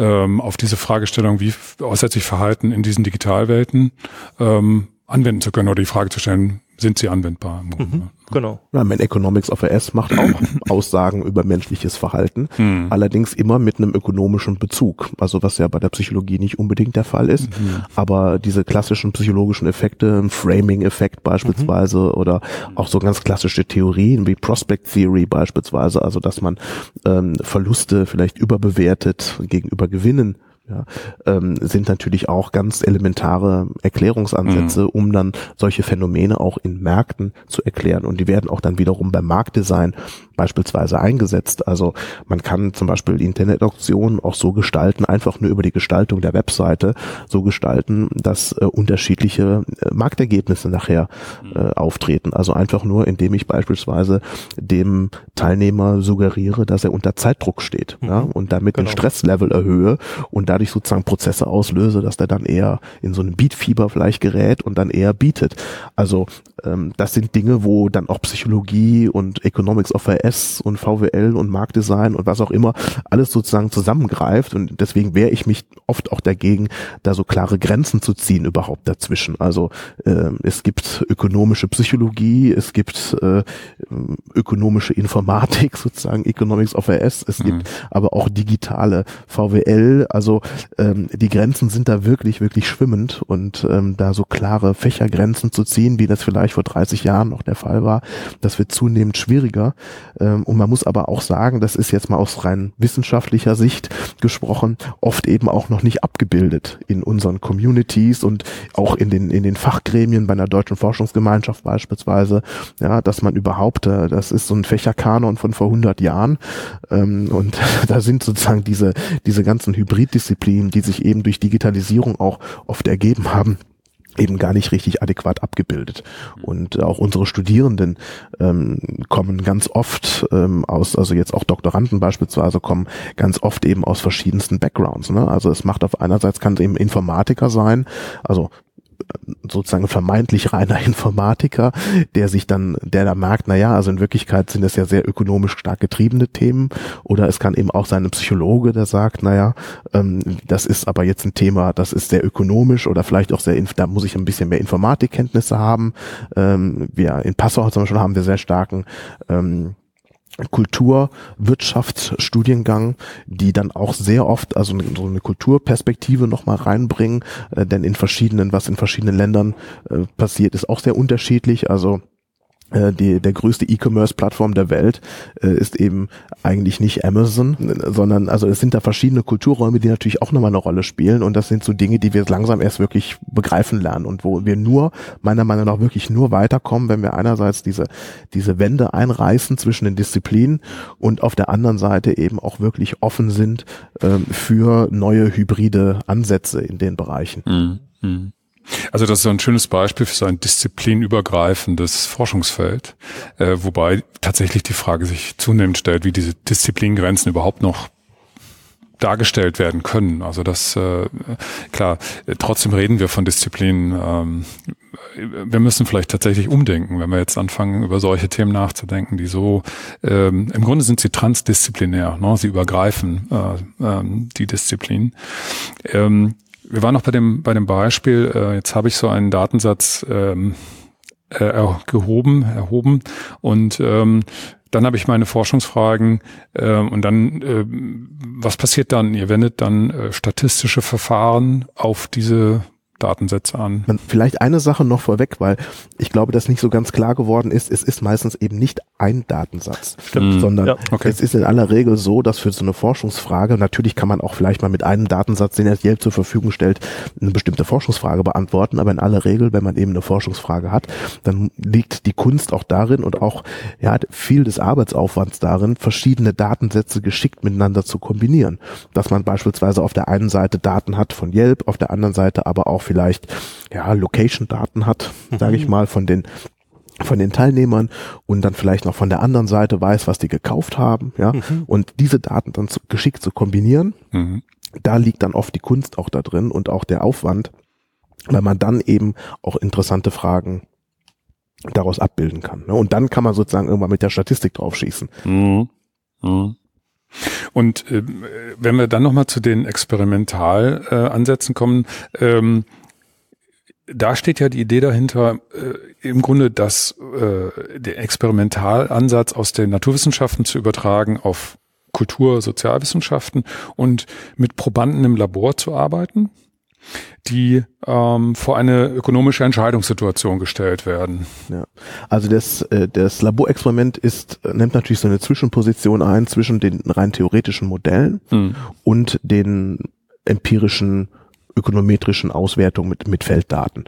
ähm, auf diese Fragestellung, wie äußert sich Verhalten in diesen Digitalwelten, ähm, anwenden zu können oder die Frage zu stellen, sind sie anwendbar? Mhm, genau. Ja, Man Economics of AS macht auch Aussagen über menschliches Verhalten, mhm. allerdings immer mit einem ökonomischen Bezug. Also was ja bei der Psychologie nicht unbedingt der Fall ist, mhm. aber diese klassischen psychologischen Effekte, Framing-Effekt beispielsweise mhm. oder auch so ganz klassische Theorien wie Prospect Theory beispielsweise, also dass man ähm, Verluste vielleicht überbewertet gegenüber Gewinnen ja, ähm, sind natürlich auch ganz elementare Erklärungsansätze, mhm. um dann solche Phänomene auch in Märkten zu erklären. Und die werden auch dann wiederum beim Marktdesign beispielsweise eingesetzt. Also man kann zum Beispiel Internetauktionen auch so gestalten, einfach nur über die Gestaltung der Webseite so gestalten, dass äh, unterschiedliche äh, Marktergebnisse nachher äh, auftreten. Also einfach nur, indem ich beispielsweise dem Teilnehmer suggeriere, dass er unter Zeitdruck steht mhm. ja, und damit genau. den Stresslevel erhöhe und dadurch sozusagen Prozesse auslöse, dass der dann eher in so einem Beatfieber vielleicht gerät und dann eher bietet. Also das sind Dinge, wo dann auch Psychologie und Economics of VHS und VWL und Marktdesign und was auch immer alles sozusagen zusammengreift und deswegen wehre ich mich oft auch dagegen, da so klare Grenzen zu ziehen überhaupt dazwischen. Also äh, es gibt ökonomische Psychologie, es gibt äh, ökonomische Informatik sozusagen, Economics of AS, es mhm. gibt aber auch digitale VWL, also ähm, die Grenzen sind da wirklich, wirklich schwimmend und ähm, da so klare Fächergrenzen zu ziehen, wie das vielleicht vor 30 Jahren noch der Fall war, das wird zunehmend schwieriger. Ähm, und man muss aber auch sagen, das ist jetzt mal aus rein wissenschaftlicher Sicht gesprochen, oft eben auch noch nicht abgebildet in unseren Communities und auch in den, in den Fachgremien bei einer deutschen Forschungsgemeinschaft beispielsweise, ja, dass man überhaupt, äh, das ist so ein Fächerkanon von vor 100 Jahren. Ähm, und da sind sozusagen diese, diese ganzen Hybriddisziplinen, die sich eben durch Digitalisierung auch oft ergeben haben, eben gar nicht richtig adäquat abgebildet. Und auch unsere Studierenden ähm, kommen ganz oft ähm, aus, also jetzt auch Doktoranden beispielsweise kommen ganz oft eben aus verschiedensten Backgrounds. Ne? Also es macht auf einerseits kann es eben Informatiker sein, also sozusagen vermeintlich reiner Informatiker, der sich dann, der da merkt, na ja, also in Wirklichkeit sind das ja sehr ökonomisch stark getriebene Themen. Oder es kann eben auch sein ein Psychologe, der sagt, na ja, ähm, das ist aber jetzt ein Thema, das ist sehr ökonomisch oder vielleicht auch sehr, da muss ich ein bisschen mehr Informatikkenntnisse haben. Ähm, wir in Passau zum Beispiel haben wir sehr starken ähm, Kulturwirtschaftsstudiengang, die dann auch sehr oft also so eine Kulturperspektive nochmal reinbringen, äh, denn in verschiedenen, was in verschiedenen Ländern äh, passiert, ist auch sehr unterschiedlich. Also die, der größte E-Commerce-Plattform der Welt äh, ist eben eigentlich nicht Amazon, sondern also es sind da verschiedene Kulturräume, die natürlich auch nochmal eine Rolle spielen und das sind so Dinge, die wir langsam erst wirklich begreifen lernen und wo wir nur, meiner Meinung nach, wirklich nur weiterkommen, wenn wir einerseits diese, diese Wände einreißen zwischen den Disziplinen und auf der anderen Seite eben auch wirklich offen sind ähm, für neue hybride Ansätze in den Bereichen. Mhm. Also das ist ein schönes Beispiel für so ein disziplinübergreifendes Forschungsfeld, äh, wobei tatsächlich die Frage sich zunehmend stellt, wie diese Disziplingrenzen überhaupt noch dargestellt werden können. Also das äh, klar. Trotzdem reden wir von Disziplinen. Ähm, wir müssen vielleicht tatsächlich umdenken, wenn wir jetzt anfangen, über solche Themen nachzudenken, die so ähm, im Grunde sind sie transdisziplinär. Ne? Sie übergreifen äh, ähm, die Disziplin. Ähm, wir waren noch bei dem, bei dem Beispiel, äh, jetzt habe ich so einen Datensatz ähm, äh, gehoben, erhoben und ähm, dann habe ich meine Forschungsfragen äh, und dann, äh, was passiert dann? Ihr wendet dann äh, statistische Verfahren auf diese Datensätze an. Vielleicht eine Sache noch vorweg, weil ich glaube, dass nicht so ganz klar geworden ist, es ist meistens eben nicht ein Datensatz, Stimmt. Mhm. sondern ja. okay. es ist in aller Regel so, dass für so eine Forschungsfrage, natürlich kann man auch vielleicht mal mit einem Datensatz, den er Yelp zur Verfügung stellt, eine bestimmte Forschungsfrage beantworten, aber in aller Regel, wenn man eben eine Forschungsfrage hat, dann liegt die Kunst auch darin und auch ja viel des Arbeitsaufwands darin, verschiedene Datensätze geschickt miteinander zu kombinieren. Dass man beispielsweise auf der einen Seite Daten hat von Yelp, auf der anderen Seite aber auch vielleicht ja Location-Daten hat, sage ich mhm. mal, von den von den Teilnehmern und dann vielleicht noch von der anderen Seite weiß, was die gekauft haben, ja, mhm. und diese Daten dann zu, geschickt zu kombinieren, mhm. da liegt dann oft die Kunst auch da drin und auch der Aufwand, weil man dann eben auch interessante Fragen daraus abbilden kann. Ne? Und dann kann man sozusagen irgendwann mit der Statistik drauf schießen. Mhm. Mhm. Und äh, wenn wir dann nochmal zu den Experimentalansätzen äh, kommen, ähm, da steht ja die Idee dahinter, äh, im Grunde das, äh, der Experimentalansatz aus den Naturwissenschaften zu übertragen auf Kultur, Sozialwissenschaften und mit Probanden im Labor zu arbeiten, die ähm, vor eine ökonomische Entscheidungssituation gestellt werden. Ja. Also das, äh, das Laborexperiment ist, äh, nimmt natürlich so eine Zwischenposition ein zwischen den rein theoretischen Modellen hm. und den empirischen ökonometrischen Auswertung mit, mit Felddaten.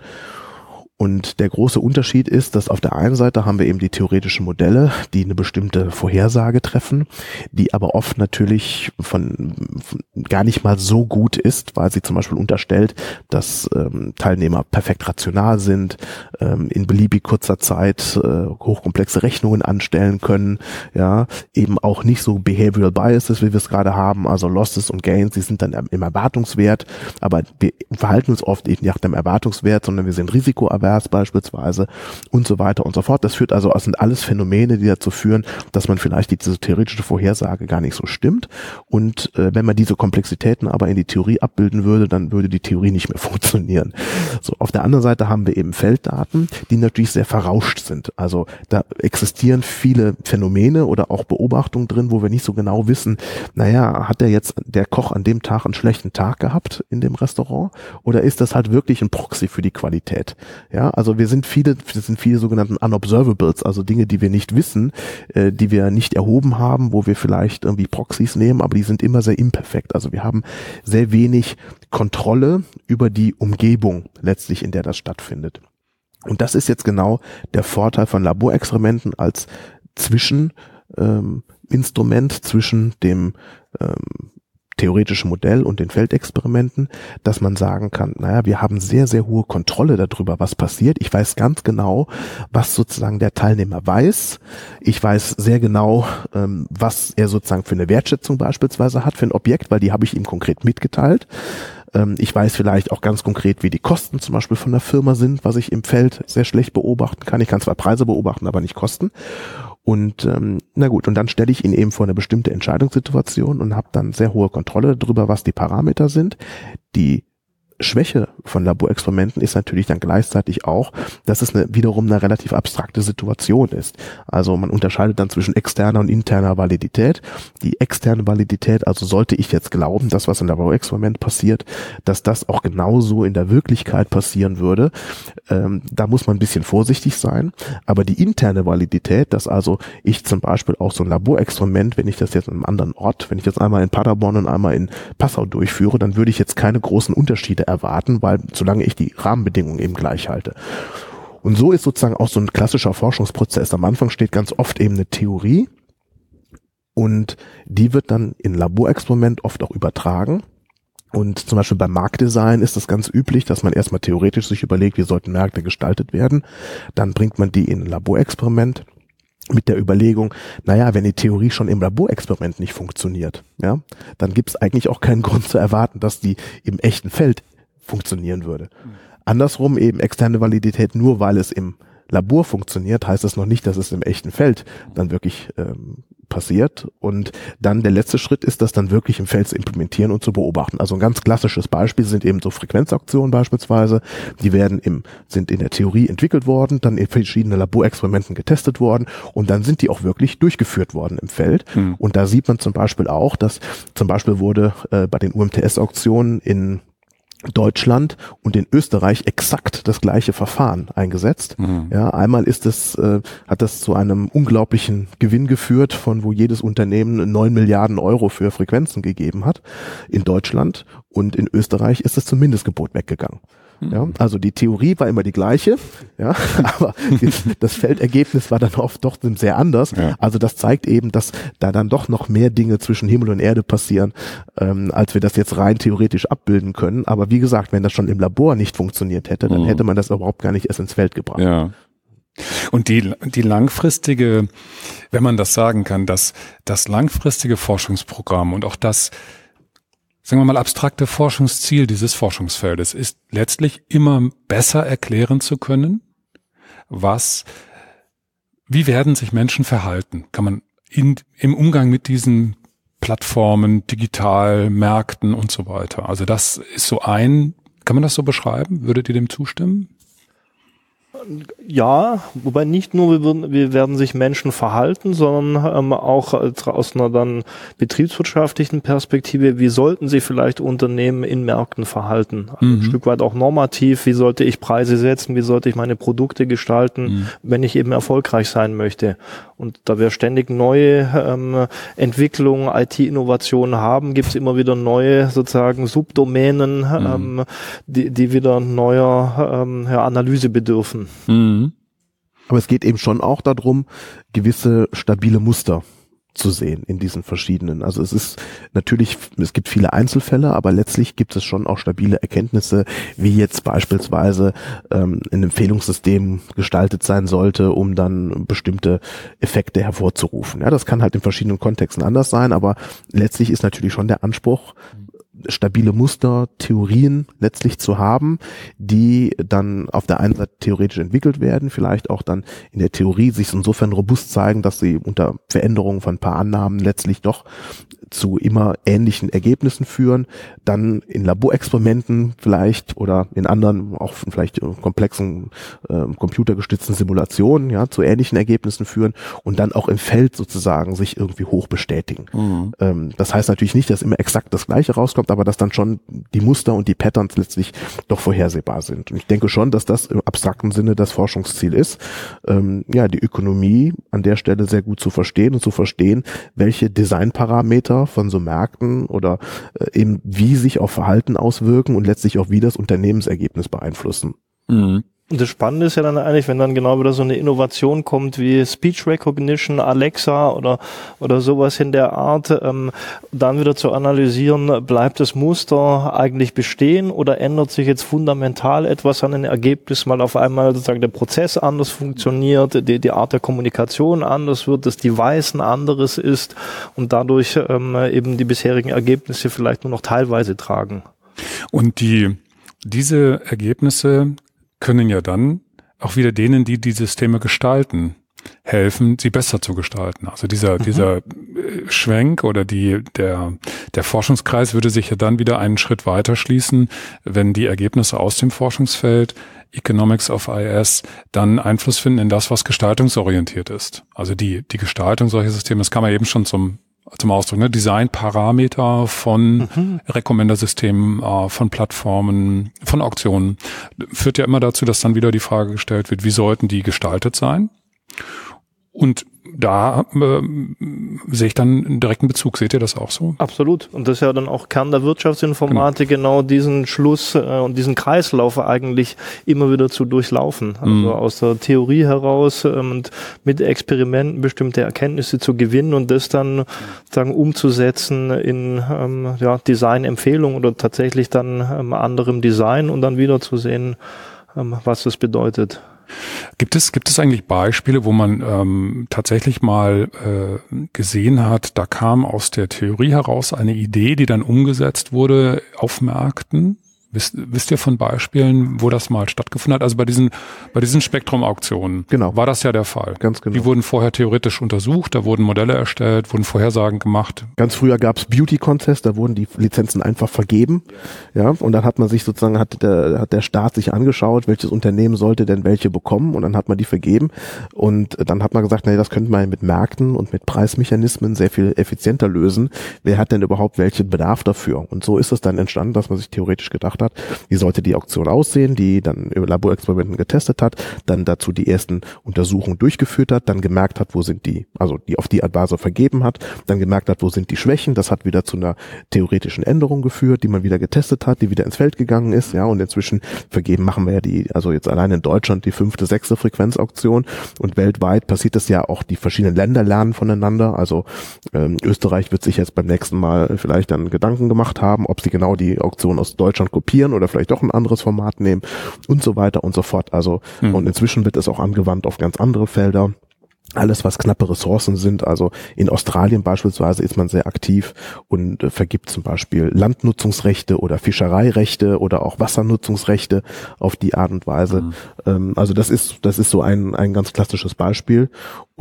Und der große Unterschied ist, dass auf der einen Seite haben wir eben die theoretischen Modelle, die eine bestimmte Vorhersage treffen, die aber oft natürlich von, von gar nicht mal so gut ist, weil sie zum Beispiel unterstellt, dass ähm, Teilnehmer perfekt rational sind, ähm, in beliebig kurzer Zeit äh, hochkomplexe Rechnungen anstellen können, ja, eben auch nicht so behavioral biases, wie wir es gerade haben, also Losses und Gains, die sind dann im Erwartungswert, aber wir verhalten uns oft eben nicht nach dem Erwartungswert, sondern wir sind risikoavers Pervers beispielsweise und so weiter und so fort. Das führt also, das sind alles Phänomene, die dazu führen, dass man vielleicht diese theoretische Vorhersage gar nicht so stimmt. Und äh, wenn man diese Komplexitäten aber in die Theorie abbilden würde, dann würde die Theorie nicht mehr funktionieren. So, auf der anderen Seite haben wir eben Felddaten, die natürlich sehr verrauscht sind. Also da existieren viele Phänomene oder auch Beobachtungen drin, wo wir nicht so genau wissen, naja, hat der jetzt der Koch an dem Tag einen schlechten Tag gehabt in dem Restaurant oder ist das halt wirklich ein Proxy für die Qualität? Ja, also wir sind viele, wir sind viele sogenannten Unobservables, also Dinge, die wir nicht wissen, äh, die wir nicht erhoben haben, wo wir vielleicht irgendwie Proxys nehmen, aber die sind immer sehr imperfekt. Also wir haben sehr wenig Kontrolle über die Umgebung letztlich, in der das stattfindet. Und das ist jetzt genau der Vorteil von Laborexperimenten als Zwischeninstrument ähm, zwischen dem ähm, theoretische Modell und den Feldexperimenten, dass man sagen kann, naja, wir haben sehr, sehr hohe Kontrolle darüber, was passiert. Ich weiß ganz genau, was sozusagen der Teilnehmer weiß. Ich weiß sehr genau, ähm, was er sozusagen für eine Wertschätzung beispielsweise hat für ein Objekt, weil die habe ich ihm konkret mitgeteilt. Ähm, ich weiß vielleicht auch ganz konkret, wie die Kosten zum Beispiel von der Firma sind, was ich im Feld sehr schlecht beobachten kann. Ich kann zwar Preise beobachten, aber nicht Kosten. Und ähm, na gut, und dann stelle ich ihn eben vor eine bestimmte Entscheidungssituation und habe dann sehr hohe Kontrolle darüber, was die Parameter sind. Die Schwäche von Laborexperimenten ist natürlich dann gleichzeitig auch, dass es eine, wiederum eine relativ abstrakte Situation ist. Also man unterscheidet dann zwischen externer und interner Validität. Die externe Validität, also sollte ich jetzt glauben, dass was im Laborexperiment passiert, dass das auch genauso in der Wirklichkeit passieren würde, ähm, da muss man ein bisschen vorsichtig sein. Aber die interne Validität, dass also ich zum Beispiel auch so ein Laborexperiment, wenn ich das jetzt in einem anderen Ort, wenn ich jetzt einmal in Paderborn und einmal in Passau durchführe, dann würde ich jetzt keine großen Unterschiede erwarten, weil solange ich die Rahmenbedingungen eben gleich halte. Und so ist sozusagen auch so ein klassischer Forschungsprozess. Am Anfang steht ganz oft eben eine Theorie und die wird dann in Laborexperiment oft auch übertragen. Und zum Beispiel beim Marktdesign ist es ganz üblich, dass man erstmal theoretisch sich überlegt, wie sollten Märkte gestaltet werden. Dann bringt man die in ein Laborexperiment mit der Überlegung, naja, wenn die Theorie schon im Laborexperiment nicht funktioniert, ja, dann gibt es eigentlich auch keinen Grund zu erwarten, dass die im echten Feld funktionieren würde. Mhm. Andersrum eben externe Validität, nur weil es im Labor funktioniert, heißt das noch nicht, dass es im echten Feld dann wirklich ähm, passiert. Und dann der letzte Schritt ist, das dann wirklich im Feld zu implementieren und zu beobachten. Also ein ganz klassisches Beispiel sind eben so Frequenzauktionen beispielsweise. Die werden im, sind in der Theorie entwickelt worden, dann in verschiedenen Laborexperimenten getestet worden und dann sind die auch wirklich durchgeführt worden im Feld. Mhm. Und da sieht man zum Beispiel auch, dass zum Beispiel wurde äh, bei den UMTS-Auktionen in Deutschland und in Österreich exakt das gleiche Verfahren eingesetzt. Mhm. Ja, einmal ist es, äh, hat das zu einem unglaublichen Gewinn geführt, von wo jedes Unternehmen neun Milliarden Euro für Frequenzen gegeben hat in Deutschland und in Österreich ist das zum Mindestgebot weggegangen. Ja, also die Theorie war immer die gleiche, ja, aber das Feldergebnis war dann oft doch sehr anders. Ja. Also das zeigt eben, dass da dann doch noch mehr Dinge zwischen Himmel und Erde passieren, ähm, als wir das jetzt rein theoretisch abbilden können. Aber wie gesagt, wenn das schon im Labor nicht funktioniert hätte, dann mhm. hätte man das überhaupt gar nicht erst ins Feld gebracht. Ja. Und die, die langfristige, wenn man das sagen kann, dass das langfristige Forschungsprogramm und auch das sagen wir mal, abstrakte Forschungsziel dieses Forschungsfeldes ist letztlich immer besser erklären zu können, was, wie werden sich Menschen verhalten? Kann man in, im Umgang mit diesen Plattformen, digital, Märkten und so weiter. Also das ist so ein, kann man das so beschreiben? Würdet ihr dem zustimmen? Ja, wobei nicht nur, wie, würden, wie werden sich Menschen verhalten, sondern ähm, auch aus einer dann betriebswirtschaftlichen Perspektive, wie sollten sich vielleicht Unternehmen in Märkten verhalten? Also mhm. Ein Stück weit auch normativ, wie sollte ich Preise setzen, wie sollte ich meine Produkte gestalten, mhm. wenn ich eben erfolgreich sein möchte. Und da wir ständig neue ähm, Entwicklungen, IT-Innovationen haben, gibt es immer wieder neue sozusagen Subdomänen, mhm. ähm, die, die wieder neuer ähm, ja, Analyse bedürfen. Mhm. Aber es geht eben schon auch darum, gewisse stabile Muster zu sehen in diesen verschiedenen. Also es ist natürlich, es gibt viele Einzelfälle, aber letztlich gibt es schon auch stabile Erkenntnisse, wie jetzt beispielsweise ähm, ein Empfehlungssystem gestaltet sein sollte, um dann bestimmte Effekte hervorzurufen. Ja, das kann halt in verschiedenen Kontexten anders sein, aber letztlich ist natürlich schon der Anspruch, stabile Muster, Theorien letztlich zu haben, die dann auf der einen Seite theoretisch entwickelt werden, vielleicht auch dann in der Theorie sich insofern robust zeigen, dass sie unter Veränderungen von ein paar Annahmen letztlich doch zu immer ähnlichen Ergebnissen führen, dann in Laborexperimenten vielleicht oder in anderen auch vielleicht komplexen äh, computergestützten Simulationen ja zu ähnlichen Ergebnissen führen und dann auch im Feld sozusagen sich irgendwie hoch bestätigen. Mhm. Ähm, das heißt natürlich nicht, dass immer exakt das Gleiche rauskommt, aber dass dann schon die Muster und die Patterns letztlich doch vorhersehbar sind. Und ich denke schon, dass das im abstrakten Sinne das Forschungsziel ist, ähm, ja die Ökonomie an der Stelle sehr gut zu verstehen und zu verstehen, welche Designparameter von so Märkten oder äh, eben wie sich auf Verhalten auswirken und letztlich auch wie das Unternehmensergebnis beeinflussen. Mhm. Und das Spannende ist ja dann eigentlich, wenn dann genau wieder so eine Innovation kommt wie Speech Recognition, Alexa oder, oder sowas in der Art, ähm, dann wieder zu analysieren, bleibt das Muster eigentlich bestehen oder ändert sich jetzt fundamental etwas an den Ergebnissen, weil auf einmal sozusagen der Prozess anders funktioniert, die, die Art der Kommunikation anders wird, das Device ein anderes ist und dadurch ähm, eben die bisherigen Ergebnisse vielleicht nur noch teilweise tragen. Und die diese Ergebnisse können ja dann auch wieder denen, die die Systeme gestalten, helfen, sie besser zu gestalten. Also dieser, mhm. dieser Schwenk oder die, der, der Forschungskreis würde sich ja dann wieder einen Schritt weiter schließen, wenn die Ergebnisse aus dem Forschungsfeld Economics of IS dann Einfluss finden in das, was gestaltungsorientiert ist. Also die, die Gestaltung solcher Systeme, das kann man eben schon zum zum Ausdruck, ne? Designparameter von mhm. Recommender-Systemen, äh, von Plattformen, von Auktionen, führt ja immer dazu, dass dann wieder die Frage gestellt wird, wie sollten die gestaltet sein? Und da äh, sehe ich dann einen direkten Bezug. Seht ihr das auch so? Absolut. Und das ist ja dann auch Kern der Wirtschaftsinformatik, genau, genau diesen Schluss äh, und diesen Kreislauf eigentlich immer wieder zu durchlaufen. Also mhm. aus der Theorie heraus ähm, und mit Experimenten bestimmte Erkenntnisse zu gewinnen und das dann sagen umzusetzen in ähm, ja, Designempfehlungen oder tatsächlich dann ähm, anderem Design und dann wieder zu sehen, ähm, was das bedeutet. Gibt es, gibt es eigentlich Beispiele, wo man ähm, tatsächlich mal äh, gesehen hat, da kam aus der Theorie heraus eine Idee, die dann umgesetzt wurde auf Märkten? Wisst, wisst ihr von Beispielen, wo das mal stattgefunden hat? Also bei diesen, bei diesen Spektrum-Auktionen genau. war das ja der Fall. Ganz genau. Die wurden vorher theoretisch untersucht, da wurden Modelle erstellt, wurden Vorhersagen gemacht. Ganz früher gab es Beauty Contest, da wurden die Lizenzen einfach vergeben. Ja, und dann hat man sich sozusagen, hat der, hat der Staat sich angeschaut, welches Unternehmen sollte denn welche bekommen und dann hat man die vergeben. Und dann hat man gesagt, nee, das könnte man mit Märkten und mit Preismechanismen sehr viel effizienter lösen. Wer hat denn überhaupt welchen Bedarf dafür? Und so ist es dann entstanden, dass man sich theoretisch gedacht hat, wie sollte die Auktion aussehen, die dann über Laborexperimenten getestet hat, dann dazu die ersten Untersuchungen durchgeführt hat, dann gemerkt hat, wo sind die, also die auf die Advisor vergeben hat, dann gemerkt hat, wo sind die Schwächen, das hat wieder zu einer theoretischen Änderung geführt, die man wieder getestet hat, die wieder ins Feld gegangen ist, ja, und inzwischen vergeben machen wir ja die, also jetzt allein in Deutschland die fünfte, sechste Frequenzauktion und weltweit passiert das ja auch, die verschiedenen Länder lernen voneinander, also ähm, Österreich wird sich jetzt beim nächsten Mal vielleicht dann Gedanken gemacht haben, ob sie genau die Auktion aus Deutschland kopieren kopieren oder vielleicht doch ein anderes Format nehmen und so weiter und so fort. Also mhm. und inzwischen wird es auch angewandt auf ganz andere Felder alles, was knappe Ressourcen sind. Also in Australien beispielsweise ist man sehr aktiv und äh, vergibt zum Beispiel Landnutzungsrechte oder Fischereirechte oder auch Wassernutzungsrechte auf die Art und Weise. Mhm. Ähm, also das ist, das ist so ein, ein ganz klassisches Beispiel.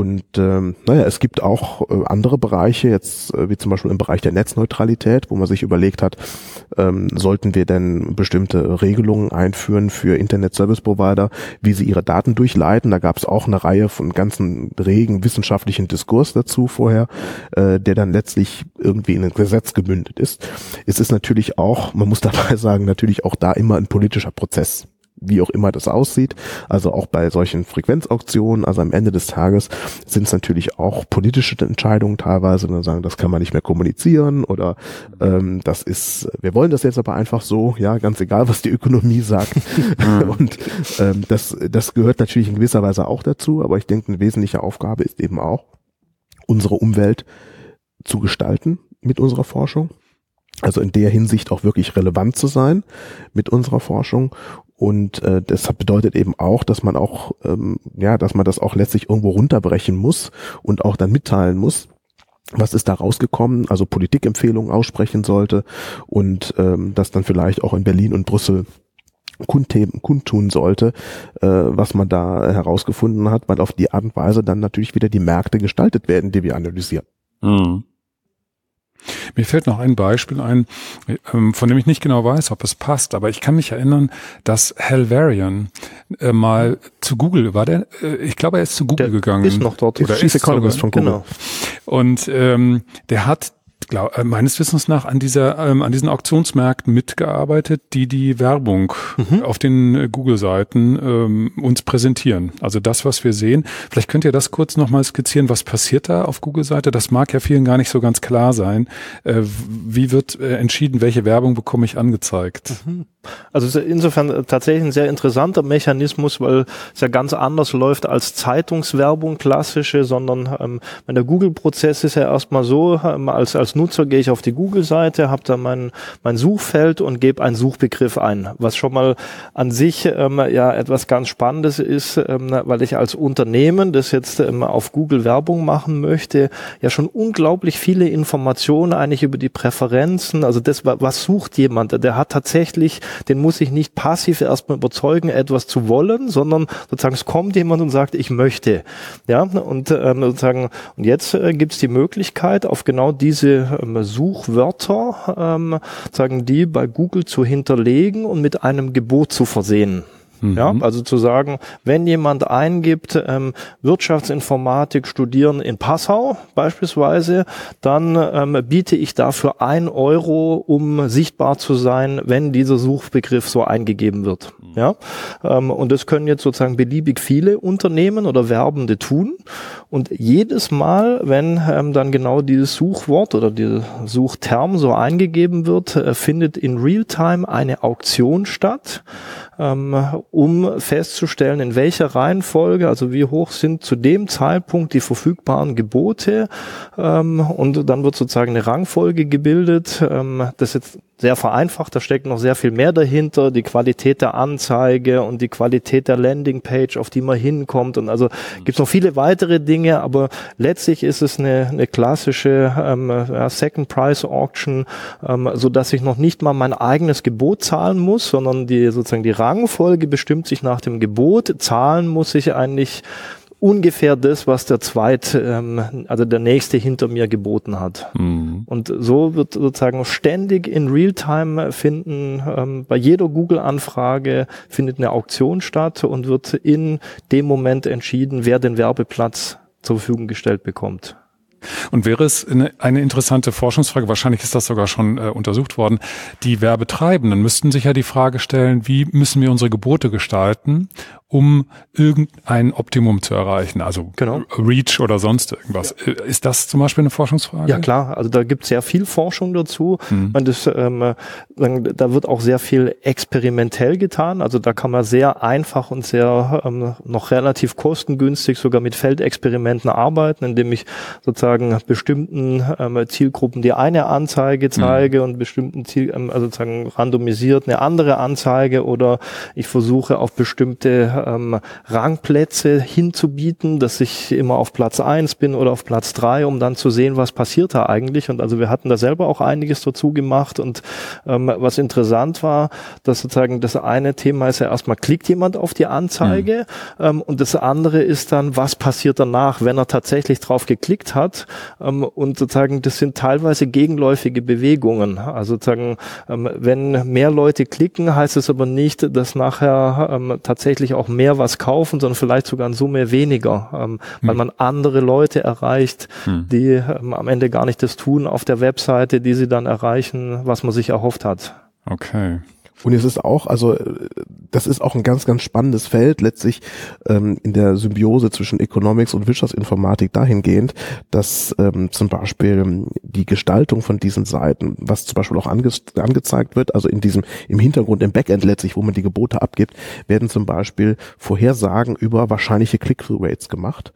Und ähm, naja, es gibt auch äh, andere Bereiche, jetzt äh, wie zum Beispiel im Bereich der Netzneutralität, wo man sich überlegt hat, ähm, sollten wir denn bestimmte Regelungen einführen für Internet Service Provider, wie sie ihre Daten durchleiten. Da gab es auch eine Reihe von ganzen regen wissenschaftlichen Diskurs dazu vorher, äh, der dann letztlich irgendwie in ein Gesetz gemündet ist. Es ist natürlich auch, man muss dabei sagen, natürlich auch da immer ein politischer Prozess wie auch immer das aussieht. Also auch bei solchen Frequenzauktionen, also am Ende des Tages sind es natürlich auch politische Entscheidungen teilweise, dann sagen, das kann man nicht mehr kommunizieren oder ähm, das ist, wir wollen das jetzt aber einfach so, ja, ganz egal, was die Ökonomie sagt. Und ähm, das, das gehört natürlich in gewisser Weise auch dazu, aber ich denke, eine wesentliche Aufgabe ist eben auch, unsere Umwelt zu gestalten mit unserer Forschung. Also in der Hinsicht auch wirklich relevant zu sein mit unserer Forschung und äh, das bedeutet eben auch, dass man auch, ähm, ja, dass man das auch letztlich irgendwo runterbrechen muss und auch dann mitteilen muss, was ist da rausgekommen, also Politikempfehlungen aussprechen sollte und ähm, das dann vielleicht auch in Berlin und Brüssel kundtheben, kundtun sollte, äh, was man da herausgefunden hat, weil auf die Art und Weise dann natürlich wieder die Märkte gestaltet werden, die wir analysieren. Mhm. Mir fällt noch ein Beispiel ein, ähm, von dem ich nicht genau weiß, ob es passt, aber ich kann mich erinnern, dass Helvarian äh, mal zu Google war der, äh, ich glaube, er ist zu Google der gegangen. Ist noch dort. Oder Chief Economist von Google. Genau. Und ähm, der hat glaub, äh, meines Wissens nach an dieser ähm, an diesen Auktionsmärkten mitgearbeitet, die die Werbung mhm. auf den äh, Google-Seiten ähm, uns präsentieren. Also das, was wir sehen. Vielleicht könnt ihr das kurz nochmal skizzieren. Was passiert da auf Google-Seite? Das mag ja vielen gar nicht so ganz klar sein. Äh, wie wird äh, entschieden, welche Werbung bekomme ich angezeigt? Mhm. Also insofern tatsächlich ein sehr interessanter Mechanismus, weil es ja ganz anders läuft als Zeitungswerbung klassische, sondern ähm, der Google-Prozess ist ja erstmal so, ähm, als, als Nutzer gehe ich auf die Google-Seite, habe da mein, mein Suchfeld und gebe einen Suchbegriff ein, was schon mal an sich ähm, ja etwas ganz Spannendes ist, ähm, weil ich als Unternehmen, das jetzt ähm, auf Google Werbung machen möchte, ja schon unglaublich viele Informationen eigentlich über die Präferenzen, also das, was sucht jemand, der hat tatsächlich, den muss ich nicht passiv erstmal überzeugen, etwas zu wollen, sondern sozusagen es kommt jemand und sagt, ich möchte. Ja, und ähm, sozusagen, und jetzt äh, gibt es die Möglichkeit, auf genau diese Suchwörter, ähm, sagen die bei Google zu hinterlegen und mit einem Gebot zu versehen. Mhm. Ja, also zu sagen, wenn jemand eingibt, ähm, Wirtschaftsinformatik studieren in Passau beispielsweise, dann ähm, biete ich dafür ein Euro, um sichtbar zu sein, wenn dieser Suchbegriff so eingegeben wird. Mhm. Ja, ähm, und das können jetzt sozusagen beliebig viele Unternehmen oder Werbende tun. Und jedes Mal, wenn ähm, dann genau dieses Suchwort oder dieser Suchterm so eingegeben wird, äh, findet in Realtime eine Auktion statt ähm, um festzustellen, in welcher Reihenfolge, also wie hoch sind zu dem Zeitpunkt die verfügbaren Gebote. Ähm, und dann wird sozusagen eine Rangfolge gebildet. Ähm, das jetzt sehr vereinfacht, da steckt noch sehr viel mehr dahinter, die Qualität der Anzeige und die Qualität der Landingpage, auf die man hinkommt. Und also mhm. gibt es noch viele weitere Dinge, aber letztlich ist es eine, eine klassische ähm, ja, Second Price Auction, ähm, so dass ich noch nicht mal mein eigenes Gebot zahlen muss, sondern die sozusagen die Rangfolge bestimmt sich nach dem Gebot, zahlen muss ich eigentlich ungefähr das, was der zweite, ähm, also der nächste hinter mir geboten hat. Mhm. Und so wird sozusagen ständig in Realtime finden, ähm, bei jeder Google-Anfrage findet eine Auktion statt und wird in dem Moment entschieden, wer den Werbeplatz zur Verfügung gestellt bekommt. Und wäre es eine, interessante Forschungsfrage, wahrscheinlich ist das sogar schon äh, untersucht worden, die Werbetreibenden müssten sich ja die Frage stellen, wie müssen wir unsere Gebote gestalten, um irgendein Optimum zu erreichen, also genau. Reach oder sonst irgendwas. Ja. Ist das zum Beispiel eine Forschungsfrage? Ja klar, also da gibt es sehr viel Forschung dazu. Mhm. Und das, ähm, da wird auch sehr viel experimentell getan. Also da kann man sehr einfach und sehr ähm, noch relativ kostengünstig sogar mit Feldexperimenten arbeiten, indem ich sozusagen bestimmten ähm, Zielgruppen die eine Anzeige mhm. zeige mhm. und bestimmten Ziel, ähm, also sozusagen randomisiert eine andere Anzeige oder ich versuche auf bestimmte ähm, Rangplätze hinzubieten, dass ich immer auf Platz eins bin oder auf Platz drei, um dann zu sehen, was passiert da eigentlich. Und also wir hatten da selber auch einiges dazu gemacht. Und ähm, was interessant war, dass sozusagen das eine Thema ist ja erstmal, klickt jemand auf die Anzeige mhm. ähm, und das andere ist dann, was passiert danach, wenn er tatsächlich drauf geklickt hat. Ähm, und sozusagen, das sind teilweise gegenläufige Bewegungen. Also sozusagen, ähm, wenn mehr Leute klicken, heißt es aber nicht, dass nachher ähm, tatsächlich auch mehr was kaufen, sondern vielleicht sogar in Summe weniger, ähm, hm. weil man andere Leute erreicht, hm. die ähm, am Ende gar nicht das tun auf der Webseite, die sie dann erreichen, was man sich erhofft hat. Okay. Und es ist auch, also das ist auch ein ganz, ganz spannendes Feld letztlich ähm, in der Symbiose zwischen Economics und Wirtschaftsinformatik dahingehend, dass ähm, zum Beispiel die Gestaltung von diesen Seiten, was zum Beispiel auch ange angezeigt wird, also in diesem im Hintergrund, im Backend letztlich, wo man die Gebote abgibt, werden zum Beispiel Vorhersagen über wahrscheinliche Click-through-Rates gemacht,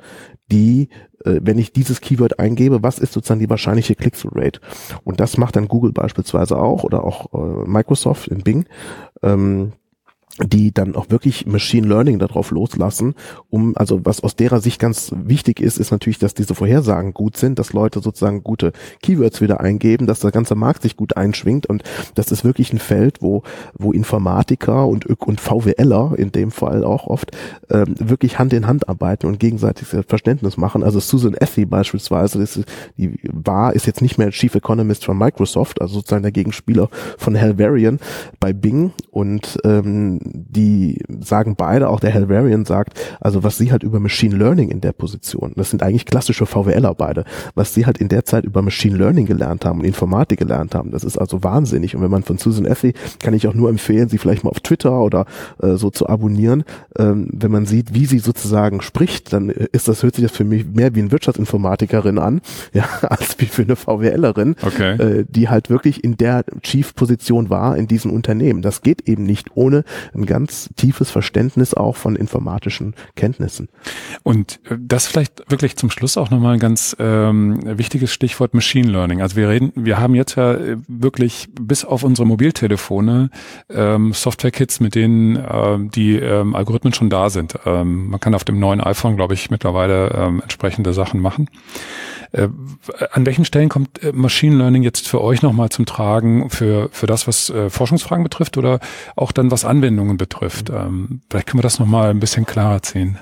die äh, wenn ich dieses Keyword eingebe, was ist sozusagen die wahrscheinliche Click-through-Rate? Und das macht dann Google beispielsweise auch oder auch äh, Microsoft in Bing. Ähm, die dann auch wirklich Machine Learning darauf loslassen, um, also was aus derer Sicht ganz wichtig ist, ist natürlich, dass diese Vorhersagen gut sind, dass Leute sozusagen gute Keywords wieder eingeben, dass der ganze Markt sich gut einschwingt und das ist wirklich ein Feld, wo, wo Informatiker und, und VWLer in dem Fall auch oft ähm, wirklich Hand in Hand arbeiten und gegenseitig Verständnis machen. Also Susan Effie beispielsweise, ist, die war, ist jetzt nicht mehr Chief Economist von Microsoft, also sozusagen der Gegenspieler von Helvarian bei Bing und ähm, die sagen beide, auch der Helvarian sagt, also was sie halt über Machine Learning in der Position, das sind eigentlich klassische VWLer beide, was sie halt in der Zeit über Machine Learning gelernt haben und Informatik gelernt haben, das ist also wahnsinnig. Und wenn man von Susan Effie, kann ich auch nur empfehlen, sie vielleicht mal auf Twitter oder äh, so zu abonnieren. Ähm, wenn man sieht, wie sie sozusagen spricht, dann ist das, hört sich das für mich mehr wie eine Wirtschaftsinformatikerin an, ja, als wie für eine VWLerin, okay. äh, die halt wirklich in der Chief-Position war in diesem Unternehmen. Das geht eben nicht ohne ein ganz tiefes Verständnis auch von informatischen Kenntnissen. Und äh, das vielleicht wirklich zum Schluss auch nochmal ein ganz ähm, wichtiges Stichwort Machine Learning. Also wir reden, wir haben jetzt ja äh, wirklich bis auf unsere Mobiltelefone ähm, Software-Kits, mit denen äh, die ähm, Algorithmen schon da sind. Ähm, man kann auf dem neuen iPhone, glaube ich, mittlerweile ähm, entsprechende Sachen machen. Äh, an welchen Stellen kommt äh, Machine Learning jetzt für euch nochmal zum Tragen für, für das, was äh, Forschungsfragen betrifft oder auch dann was Anwendungen betrifft? Ähm, vielleicht können wir das nochmal ein bisschen klarer ziehen.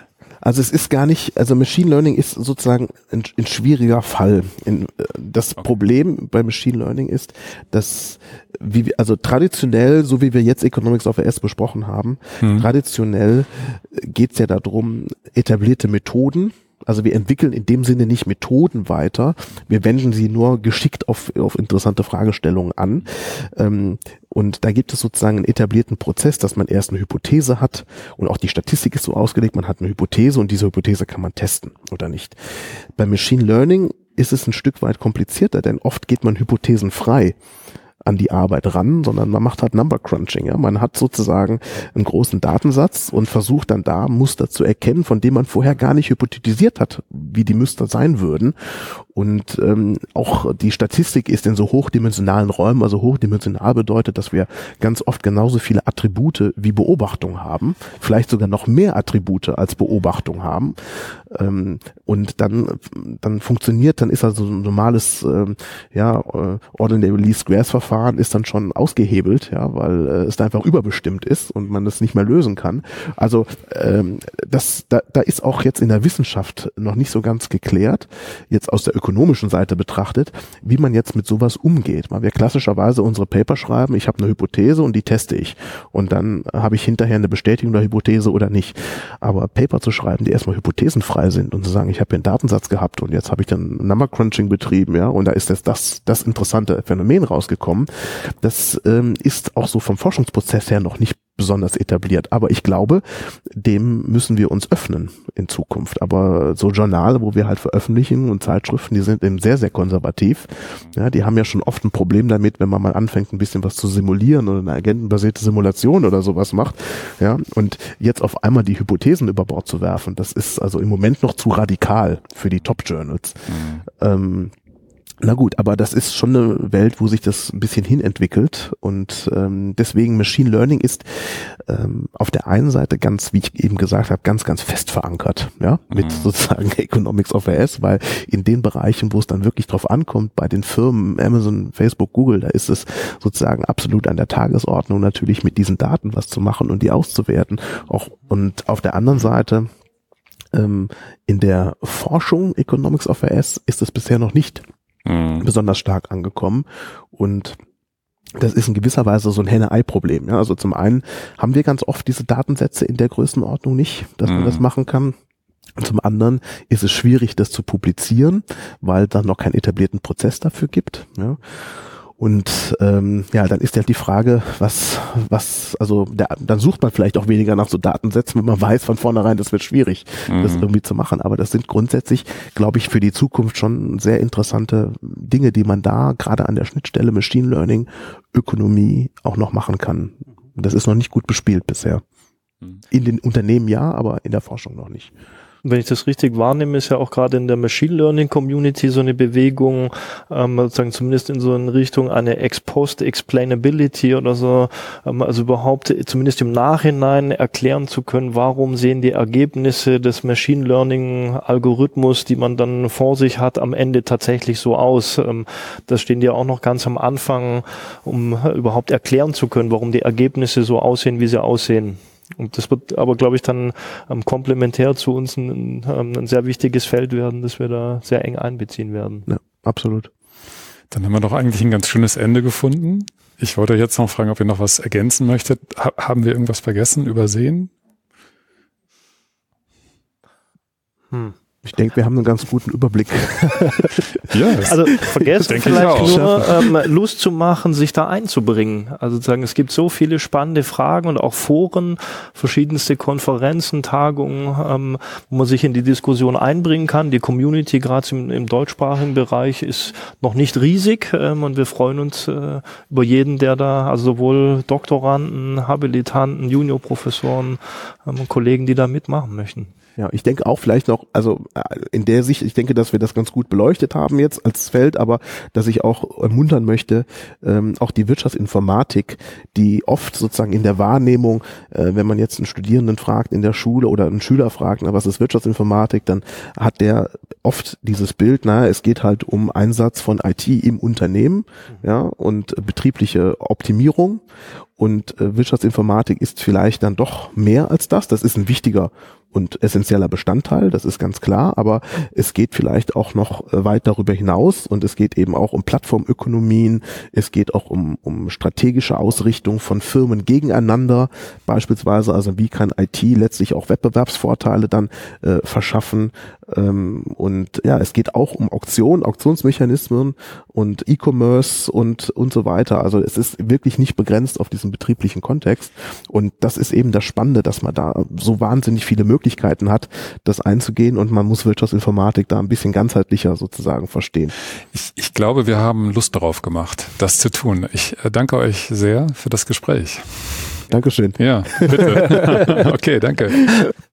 Also es ist gar nicht, also Machine Learning ist sozusagen ein, ein schwieriger Fall. In, das okay. Problem bei Machine Learning ist, dass wie wir, also traditionell, so wie wir jetzt Economics of AS besprochen haben, hm. traditionell geht es ja darum, etablierte Methoden also wir entwickeln in dem Sinne nicht Methoden weiter, wir wenden sie nur geschickt auf, auf interessante Fragestellungen an. Ähm, und da gibt es sozusagen einen etablierten Prozess, dass man erst eine Hypothese hat und auch die Statistik ist so ausgelegt, man hat eine Hypothese und diese Hypothese kann man testen oder nicht. Bei Machine Learning ist es ein Stück weit komplizierter, denn oft geht man Hypothesen frei an die Arbeit ran, sondern man macht halt Number Crunching. Ja? Man hat sozusagen einen großen Datensatz und versucht dann da Muster zu erkennen, von denen man vorher gar nicht hypothetisiert hat, wie die Muster sein würden. Und ähm, auch die Statistik ist in so hochdimensionalen Räumen, also hochdimensional bedeutet, dass wir ganz oft genauso viele Attribute wie Beobachtung haben, vielleicht sogar noch mehr Attribute als Beobachtung haben. Ähm, und dann, dann funktioniert, dann ist also ein normales ähm, ja, äh, Ordinary Least Squares Verfahren ist dann schon ausgehebelt, ja, weil äh, es da einfach überbestimmt ist und man das nicht mehr lösen kann. Also ähm, das, da, da ist auch jetzt in der Wissenschaft noch nicht so ganz geklärt, jetzt aus der ökonomischen Seite betrachtet, wie man jetzt mit sowas umgeht. Weil wir klassischerweise unsere Paper schreiben, ich habe eine Hypothese und die teste ich. Und dann habe ich hinterher eine Bestätigung der Hypothese oder nicht. Aber Paper zu schreiben, die erstmal hypothesenfrei sind und zu sagen, ich habe hier einen Datensatz gehabt und jetzt habe ich dann Number Crunching betrieben, ja, und da ist jetzt das, das interessante Phänomen rausgekommen. Das ähm, ist auch so vom Forschungsprozess her noch nicht besonders etabliert. Aber ich glaube, dem müssen wir uns öffnen in Zukunft. Aber so Journale, wo wir halt veröffentlichen und Zeitschriften, die sind eben sehr, sehr konservativ. Ja, die haben ja schon oft ein Problem damit, wenn man mal anfängt, ein bisschen was zu simulieren oder eine agentenbasierte Simulation oder sowas macht. Ja, und jetzt auf einmal die Hypothesen über Bord zu werfen, das ist also im Moment noch zu radikal für die Top Journals. Mhm. Ähm, na gut, aber das ist schon eine Welt, wo sich das ein bisschen hinentwickelt und ähm, deswegen Machine Learning ist ähm, auf der einen Seite ganz, wie ich eben gesagt habe, ganz, ganz fest verankert, ja, mit mhm. sozusagen Economics of AS, weil in den Bereichen, wo es dann wirklich drauf ankommt, bei den Firmen Amazon, Facebook, Google, da ist es sozusagen absolut an der Tagesordnung natürlich mit diesen Daten was zu machen und die auszuwerten. Auch und auf der anderen Seite ähm, in der Forschung Economics of AS ist es bisher noch nicht mhm. besonders stark angekommen. Und das ist in gewisser Weise so ein Henne-Ei-Problem. Ja? Also zum einen haben wir ganz oft diese Datensätze in der Größenordnung nicht, dass mhm. man das mhm. machen kann. Und zum anderen ist es schwierig, das zu publizieren, weil dann noch keinen etablierten Prozess dafür gibt. Ja? Und ähm, ja, dann ist halt die Frage, was, was, also der, dann sucht man vielleicht auch weniger nach so Datensätzen, wenn man weiß von vornherein, das wird schwierig, mhm. das irgendwie zu machen. Aber das sind grundsätzlich, glaube ich, für die Zukunft schon sehr interessante Dinge, die man da gerade an der Schnittstelle Machine Learning, Ökonomie auch noch machen kann. Das ist noch nicht gut bespielt bisher. Mhm. In den Unternehmen ja, aber in der Forschung noch nicht wenn ich das richtig wahrnehme, ist ja auch gerade in der Machine Learning Community so eine Bewegung, ähm, sozusagen zumindest in so eine Richtung eine Ex-Post Explainability oder so, ähm, also überhaupt zumindest im Nachhinein erklären zu können, warum sehen die Ergebnisse des Machine Learning Algorithmus, die man dann vor sich hat, am Ende tatsächlich so aus. Ähm, das stehen ja auch noch ganz am Anfang, um überhaupt erklären zu können, warum die Ergebnisse so aussehen, wie sie aussehen. Und das wird aber, glaube ich, dann ähm, komplementär zu uns ein, ähm, ein, sehr wichtiges Feld werden, das wir da sehr eng einbeziehen werden. Ja, absolut. Dann haben wir doch eigentlich ein ganz schönes Ende gefunden. Ich wollte jetzt noch fragen, ob ihr noch was ergänzen möchtet. Ha haben wir irgendwas vergessen, übersehen? Hm. Ich denke, wir haben einen ganz guten Überblick. ja, also vergessen vielleicht nur ähm, Lust zu machen, sich da einzubringen. Also sagen, es gibt so viele spannende Fragen und auch Foren, verschiedenste Konferenzen, Tagungen, ähm, wo man sich in die Diskussion einbringen kann. Die Community gerade im, im, deutschsprachigen Bereich ist noch nicht riesig ähm, und wir freuen uns äh, über jeden, der da, also sowohl Doktoranden, Habilitanten, Juniorprofessoren, ähm, Kollegen, die da mitmachen möchten. Ja, ich denke auch vielleicht noch, also äh, in der Sicht, ich denke, dass wir das ganz gut beleuchtet haben jetzt als Feld, aber dass ich auch ermuntern möchte, ähm, auch die Wirtschaftsinformatik, die oft sozusagen in der Wahrnehmung, äh, wenn man jetzt einen Studierenden fragt in der Schule oder einen Schüler fragt, na, was ist Wirtschaftsinformatik, dann hat der oft dieses Bild, na, es geht halt um Einsatz von IT im Unternehmen, ja, und betriebliche Optimierung und äh, Wirtschaftsinformatik ist vielleicht dann doch mehr als das. Das ist ein wichtiger und essentieller Bestandteil, das ist ganz klar, aber es geht vielleicht auch noch äh, weit darüber hinaus und es geht eben auch um Plattformökonomien, es geht auch um, um strategische Ausrichtung von Firmen gegeneinander, beispielsweise, also wie kann IT letztlich auch Wettbewerbsvorteile dann äh, verschaffen ähm, und ja, es geht auch um Auktion, Auktionsmechanismen und E-Commerce und, und so weiter, also es ist wirklich nicht begrenzt auf diesen betrieblichen Kontext und das ist eben das Spannende, dass man da so wahnsinnig viele Möglichkeiten hat, das einzugehen und man muss Wirtschaftsinformatik da ein bisschen ganzheitlicher sozusagen verstehen. Ich, ich glaube, wir haben Lust darauf gemacht, das zu tun. Ich äh, danke euch sehr für das Gespräch. Dankeschön. Ja, bitte. okay, danke.